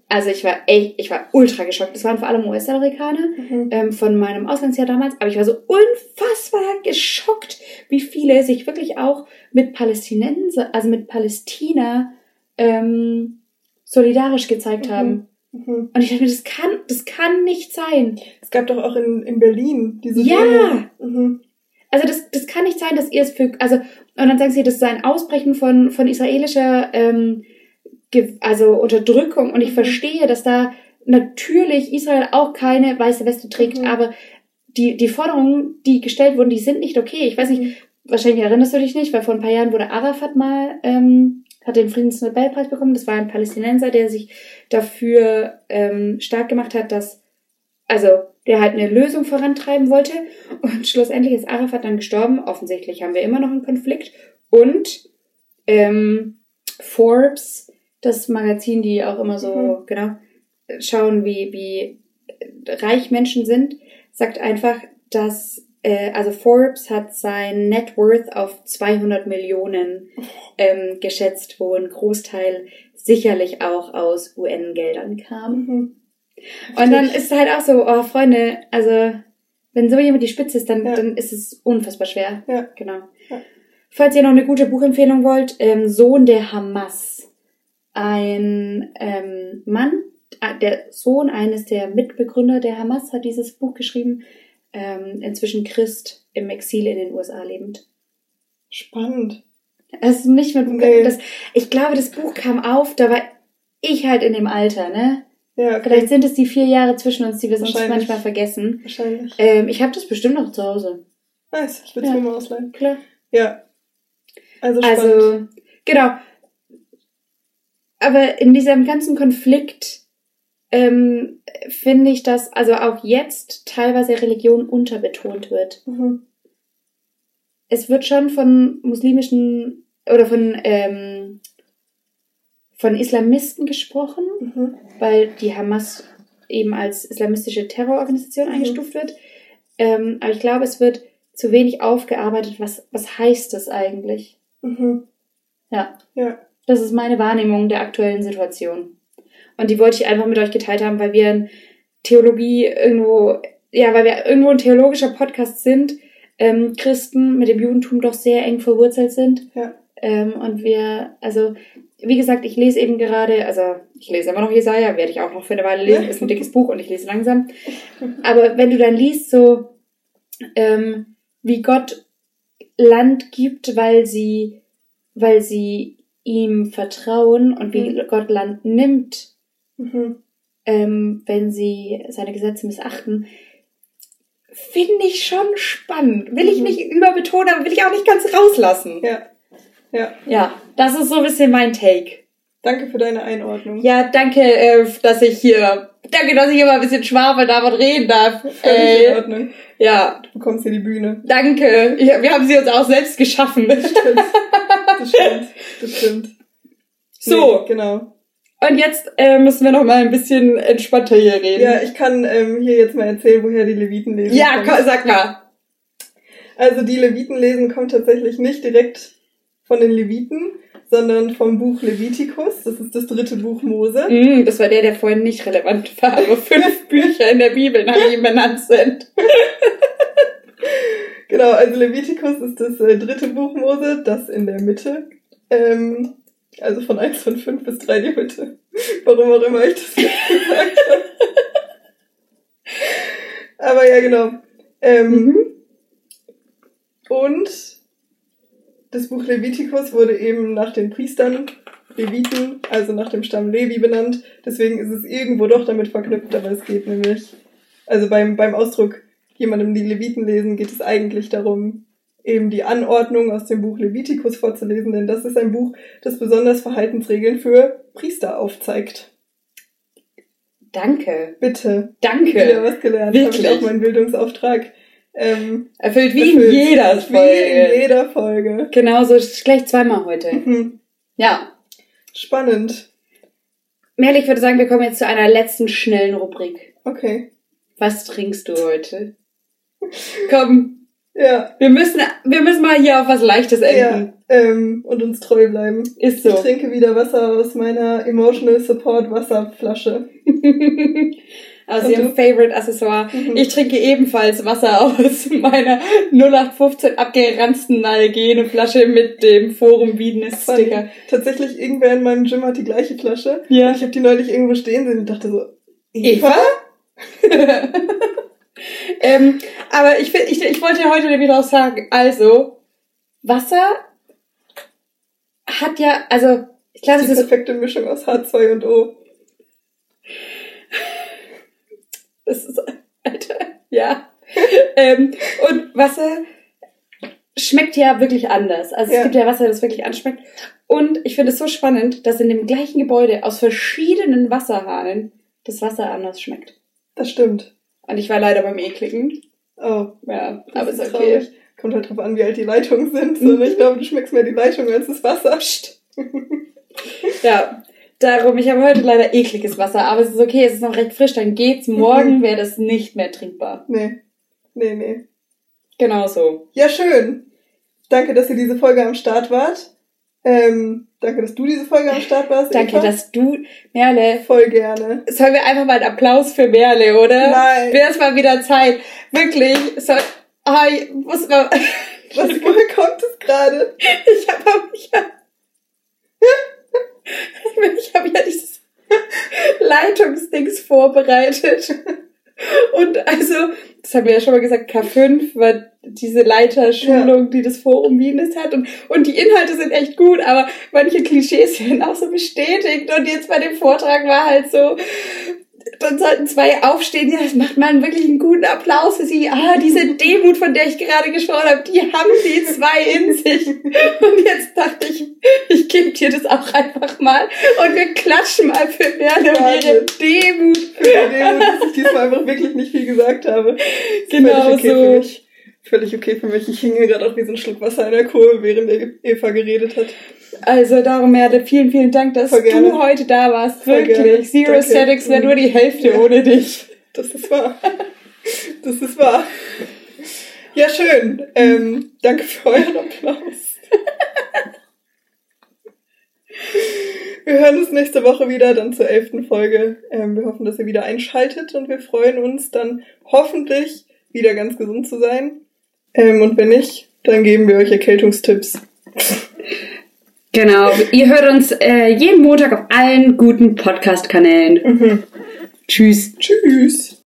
[SPEAKER 2] also ich war echt, ich war ultra geschockt. Das waren vor allem US-Amerikaner mhm. ähm, von meinem Auslandsjahr damals, aber ich war so unfassbar geschockt, wie viele sich wirklich auch mit Palästinenser, also mit Palästina ähm, solidarisch gezeigt mhm. haben. Mhm. Und ich dachte mir, das kann, das kann nicht sein.
[SPEAKER 1] Es gab doch auch in, in Berlin diese
[SPEAKER 2] Ja! Mhm. Also das, das kann nicht sein, dass ihr es für, also, und dann sagen sie, das sei ein Ausbrechen von, von israelischer, ähm, also Unterdrückung. Und ich mhm. verstehe, dass da natürlich Israel auch keine weiße Weste trägt, mhm. aber die, die Forderungen, die gestellt wurden, die sind nicht okay. Ich weiß nicht, mhm. wahrscheinlich erinnerst du dich nicht, weil vor ein paar Jahren wurde Arafat mal ähm, hat den Friedensnobelpreis bekommen. Das war ein Palästinenser, der sich dafür ähm, stark gemacht hat, dass, also der halt eine Lösung vorantreiben wollte. Und schlussendlich ist Arafat dann gestorben. Offensichtlich haben wir immer noch einen Konflikt. Und ähm, Forbes, das Magazin, die auch immer so, mhm. genau, schauen, wie, wie reich Menschen sind, sagt einfach, dass äh, also Forbes hat sein Net Worth auf 200 Millionen ähm, geschätzt, wo ein Großteil sicherlich auch aus UN-Geldern kam. Mhm. Und dann ist es halt auch so, oh Freunde, also wenn so jemand die Spitze ist, dann, ja. dann ist es unfassbar schwer.
[SPEAKER 1] Ja.
[SPEAKER 2] Genau. Ja. Falls ihr noch eine gute Buchempfehlung wollt, ähm, Sohn der Hamas. Ein ähm, Mann, äh, der Sohn eines der Mitbegründer der Hamas hat dieses Buch geschrieben, ähm, inzwischen Christ im Exil in den USA lebend.
[SPEAKER 1] Spannend.
[SPEAKER 2] Es ist nicht mit
[SPEAKER 1] Nee.
[SPEAKER 2] das, ich glaube, das Buch kam auf, da war ich halt in dem Alter, ne?
[SPEAKER 1] Ja, okay.
[SPEAKER 2] Vielleicht sind es die vier Jahre zwischen uns, die wir sonst manchmal vergessen.
[SPEAKER 1] Wahrscheinlich.
[SPEAKER 2] Ähm, ich habe das bestimmt noch zu Hause.
[SPEAKER 1] Nice, ich würde es
[SPEAKER 2] Ja.
[SPEAKER 1] mir mal ausleihen.
[SPEAKER 2] Klar.
[SPEAKER 1] Ja. Also spannend.
[SPEAKER 2] Also, genau. Aber in diesem ganzen Konflikt ähm, finde ich, dass also auch jetzt teilweise Religion unterbetont wird.
[SPEAKER 1] mhm.
[SPEAKER 2] Es wird schon von muslimischen oder von, ähm, von Islamisten gesprochen,
[SPEAKER 1] Mhm.
[SPEAKER 2] weil die Hamas eben als islamistische Terrororganisation
[SPEAKER 1] Mhm.
[SPEAKER 2] eingestuft wird. Ähm, aber ich glaube, es wird zu wenig aufgearbeitet, was, was heißt das eigentlich?
[SPEAKER 1] Mhm.
[SPEAKER 2] Ja.
[SPEAKER 1] Ja.
[SPEAKER 2] Das ist meine Wahrnehmung der aktuellen Situation. Und die wollte ich einfach mit euch geteilt haben, weil wir in Theologie irgendwo, ja, weil wir irgendwo ein theologischer Podcast sind, ähm, Christen mit dem Judentum doch sehr eng verwurzelt sind.
[SPEAKER 1] Ja.
[SPEAKER 2] Ähm, und wir, also, wie gesagt, ich lese eben gerade, also ich lese immer noch Jesaja, werde ich auch noch für eine Weile lesen, ist ein dickes Buch und ich lese langsam. Aber wenn du dann liest, so, ähm, wie Gott Land gibt, weil sie, weil sie ihm vertrauen und wie
[SPEAKER 1] Mhm.
[SPEAKER 2] Gott Land nimmt,
[SPEAKER 1] Mhm.
[SPEAKER 2] ähm, wenn sie seine Gesetze missachten, finde ich schon spannend. Will ich
[SPEAKER 1] Mhm.
[SPEAKER 2] nicht überbetonen, aber will ich auch nicht ganz rauslassen.
[SPEAKER 1] Ja. Ja.
[SPEAKER 2] Ja, das ist so ein bisschen mein Take.
[SPEAKER 1] Danke für deine Einordnung.
[SPEAKER 2] Ja, danke, äh, dass ich hier, danke, dass ich immer ein bisschen schwafel und reden darf.
[SPEAKER 1] Völlig in
[SPEAKER 2] Ey,
[SPEAKER 1] Ordnung.
[SPEAKER 2] ja,
[SPEAKER 1] Du bekommst hier die Bühne.
[SPEAKER 2] danke. Ja, wir haben sie uns auch selbst geschaffen.
[SPEAKER 1] Stimmt. Das stimmt. Das stimmt.
[SPEAKER 2] So.
[SPEAKER 1] Nee, genau.
[SPEAKER 2] Und jetzt äh, müssen wir noch mal ein bisschen entspannter hier reden.
[SPEAKER 1] Ja, ich kann ähm, hier jetzt mal erzählen, woher die Leviten lesen.
[SPEAKER 2] ja
[SPEAKER 1] kommt.
[SPEAKER 2] komm, sag mal.
[SPEAKER 1] Also die Leviten lesen kommt tatsächlich nicht direkt von den Leviten, sondern vom Buch Levitikus. Das ist das dritte Buch Mose.
[SPEAKER 2] Mm, das war der, der vorhin nicht relevant war, aber fünf Bücher in der Bibel nach ihm benannt sind.
[SPEAKER 1] Genau, also Levitikus ist das äh, dritte Buch Mose, das in der Mitte. Ähm, also von 1 von 5 bis 3 die Mitte. Warum auch immer ich das jetzt gesagt habe. Aber ja, genau. Ähm,
[SPEAKER 2] Mhm.
[SPEAKER 1] Und das Buch Levitikus wurde eben nach den Priestern, Leviten, also nach dem Stamm Levi benannt. Deswegen ist es irgendwo doch damit verknüpft, aber es geht nämlich, also beim, beim Ausdruck jemandem die Leviten lesen, geht es eigentlich darum, eben die Anordnung aus dem Buch Levitikus vorzulesen, denn das ist ein Buch, das besonders Verhaltensregeln für Priester aufzeigt.
[SPEAKER 2] Danke.
[SPEAKER 1] Bitte.
[SPEAKER 2] Danke.
[SPEAKER 1] Wieder was gelernt. Habe ich
[SPEAKER 2] Wirklich?
[SPEAKER 1] auch meinen Bildungsauftrag. Ähm,
[SPEAKER 2] Erfüllt wie
[SPEAKER 1] erfüllt.
[SPEAKER 2] in jeder
[SPEAKER 1] Wie in
[SPEAKER 2] Folge.
[SPEAKER 1] jeder Folge.
[SPEAKER 2] Genau, so gleich zweimal heute.
[SPEAKER 1] Mhm.
[SPEAKER 2] Ja.
[SPEAKER 1] Spannend.
[SPEAKER 2] Merle, ich würde sagen, wir kommen jetzt zu einer letzten schnellen Rubrik.
[SPEAKER 1] Okay.
[SPEAKER 2] Was trinkst du heute? Komm,
[SPEAKER 1] Ja.
[SPEAKER 2] wir müssen, wir müssen mal hier auf was Leichtes enden.
[SPEAKER 1] Ja. Ähm, und uns treu bleiben.
[SPEAKER 2] Ist
[SPEAKER 1] Ich
[SPEAKER 2] so.
[SPEAKER 1] trinke wieder Wasser aus meiner Emotional Support Wasserflasche.
[SPEAKER 2] Aus
[SPEAKER 1] Und
[SPEAKER 2] ihrem
[SPEAKER 1] du?
[SPEAKER 2] Favorite Accessoire.
[SPEAKER 1] Mhm.
[SPEAKER 2] Ich trinke ebenfalls Wasser aus meiner 0815 abgeranzten Nalgene Flasche mit dem Forum Wiedenes. Sticker.
[SPEAKER 1] Tatsächlich, irgendwer in meinem Gym hat die gleiche Flasche.
[SPEAKER 2] Ja.
[SPEAKER 1] Und ich habe die neulich irgendwo stehen sehen und dachte so,
[SPEAKER 2] Eva? ähm, aber ich, ich, ich wollte ja heute nämlich noch sagen, also, Wasser hat ja, also, ich glaube,
[SPEAKER 1] Die
[SPEAKER 2] es ist,
[SPEAKER 1] perfekte Mischung aus H2 und O.
[SPEAKER 2] das ist, Alter, ja. ähm, und Wasser schmeckt ja wirklich anders. Also es
[SPEAKER 1] Ja.
[SPEAKER 2] gibt ja Wasser, das wirklich anschmeckt. Und ich finde es so spannend, dass in dem gleichen Gebäude aus verschiedenen Wasserhahnen das Wasser anders schmeckt.
[SPEAKER 1] Das stimmt.
[SPEAKER 2] Und ich war leider beim ekligen.
[SPEAKER 1] Oh,
[SPEAKER 2] Ja,
[SPEAKER 1] das
[SPEAKER 2] aber
[SPEAKER 1] ist
[SPEAKER 2] ist okay.
[SPEAKER 1] traurig. Kommt halt drauf an, wie alt die Leitungen sind. So, ne? Ich glaube, du schmeckst mehr die Leitung als das Wasser.
[SPEAKER 2] Ja, darum, ich habe heute leider ekliges Wasser, aber es ist okay, es ist noch recht frisch, dann geht's. Morgen wäre das nicht mehr trinkbar.
[SPEAKER 1] Nee. Nee, nee.
[SPEAKER 2] Genau so.
[SPEAKER 1] Ja, schön. Danke, dass ihr diese Folge am Start wart. Ähm, danke, dass du diese Folge am Start warst.
[SPEAKER 2] Danke,
[SPEAKER 1] Eva.
[SPEAKER 2] dass du, Merle,
[SPEAKER 1] Voll gerne.
[SPEAKER 2] sollen wir einfach mal einen Applaus für Merle, oder?
[SPEAKER 1] Nein.
[SPEAKER 2] Wäre es mal wieder Zeit. Wirklich, soll, ah, ich muss mal,
[SPEAKER 1] Was kommt es gerade?
[SPEAKER 2] ich habe, ich habe, ich habe ja dieses, Leitungsdings vorbereitet. Und also, das haben wir ja schon mal gesagt, K5 war diese Leiterschulung, ja. die das Forum Wienes hat. Und, und die Inhalte sind echt gut, aber manche Klischees werden auch so bestätigt. Und jetzt bei dem Vortrag war halt so, dann sollten zwei aufstehen, ja, das macht man wirklich einen guten Applaus für sie. Ah, diese Demut, von der ich gerade gesprochen habe, die haben die zwei in sich. Und jetzt dachte ich, ich gebe dir das auch einfach mal und wir klatschen mal für Merle und ihre Demut.
[SPEAKER 1] Für die Demut, dass ich diesmal einfach wirklich nicht viel gesagt habe.
[SPEAKER 2] Genau okay so.
[SPEAKER 1] Völlig okay für mich. Ich hing gerade auch wie so ein Schluck Wasser in der Kurve, während Eva geredet hat.
[SPEAKER 2] Also darum, Merle, vielen, vielen Dank, dass du heute da warst. Voll Wirklich. Gerne. Zero. Statics wäre nur die Hälfte ja. ohne dich.
[SPEAKER 1] Das ist wahr. Das ist wahr. Ja, schön. Ähm, danke für euren Applaus. Wir hören uns nächste Woche wieder, dann zur elften Folge. Ähm, wir hoffen, dass ihr wieder einschaltet und wir freuen uns dann hoffentlich wieder ganz gesund zu sein. Ähm, und wenn nicht, dann geben wir euch Erkältungstipps.
[SPEAKER 2] Genau, ihr hört uns äh, jeden Montag auf allen guten Podcast-Kanälen. Mhm. Tschüss.
[SPEAKER 1] Tschüss.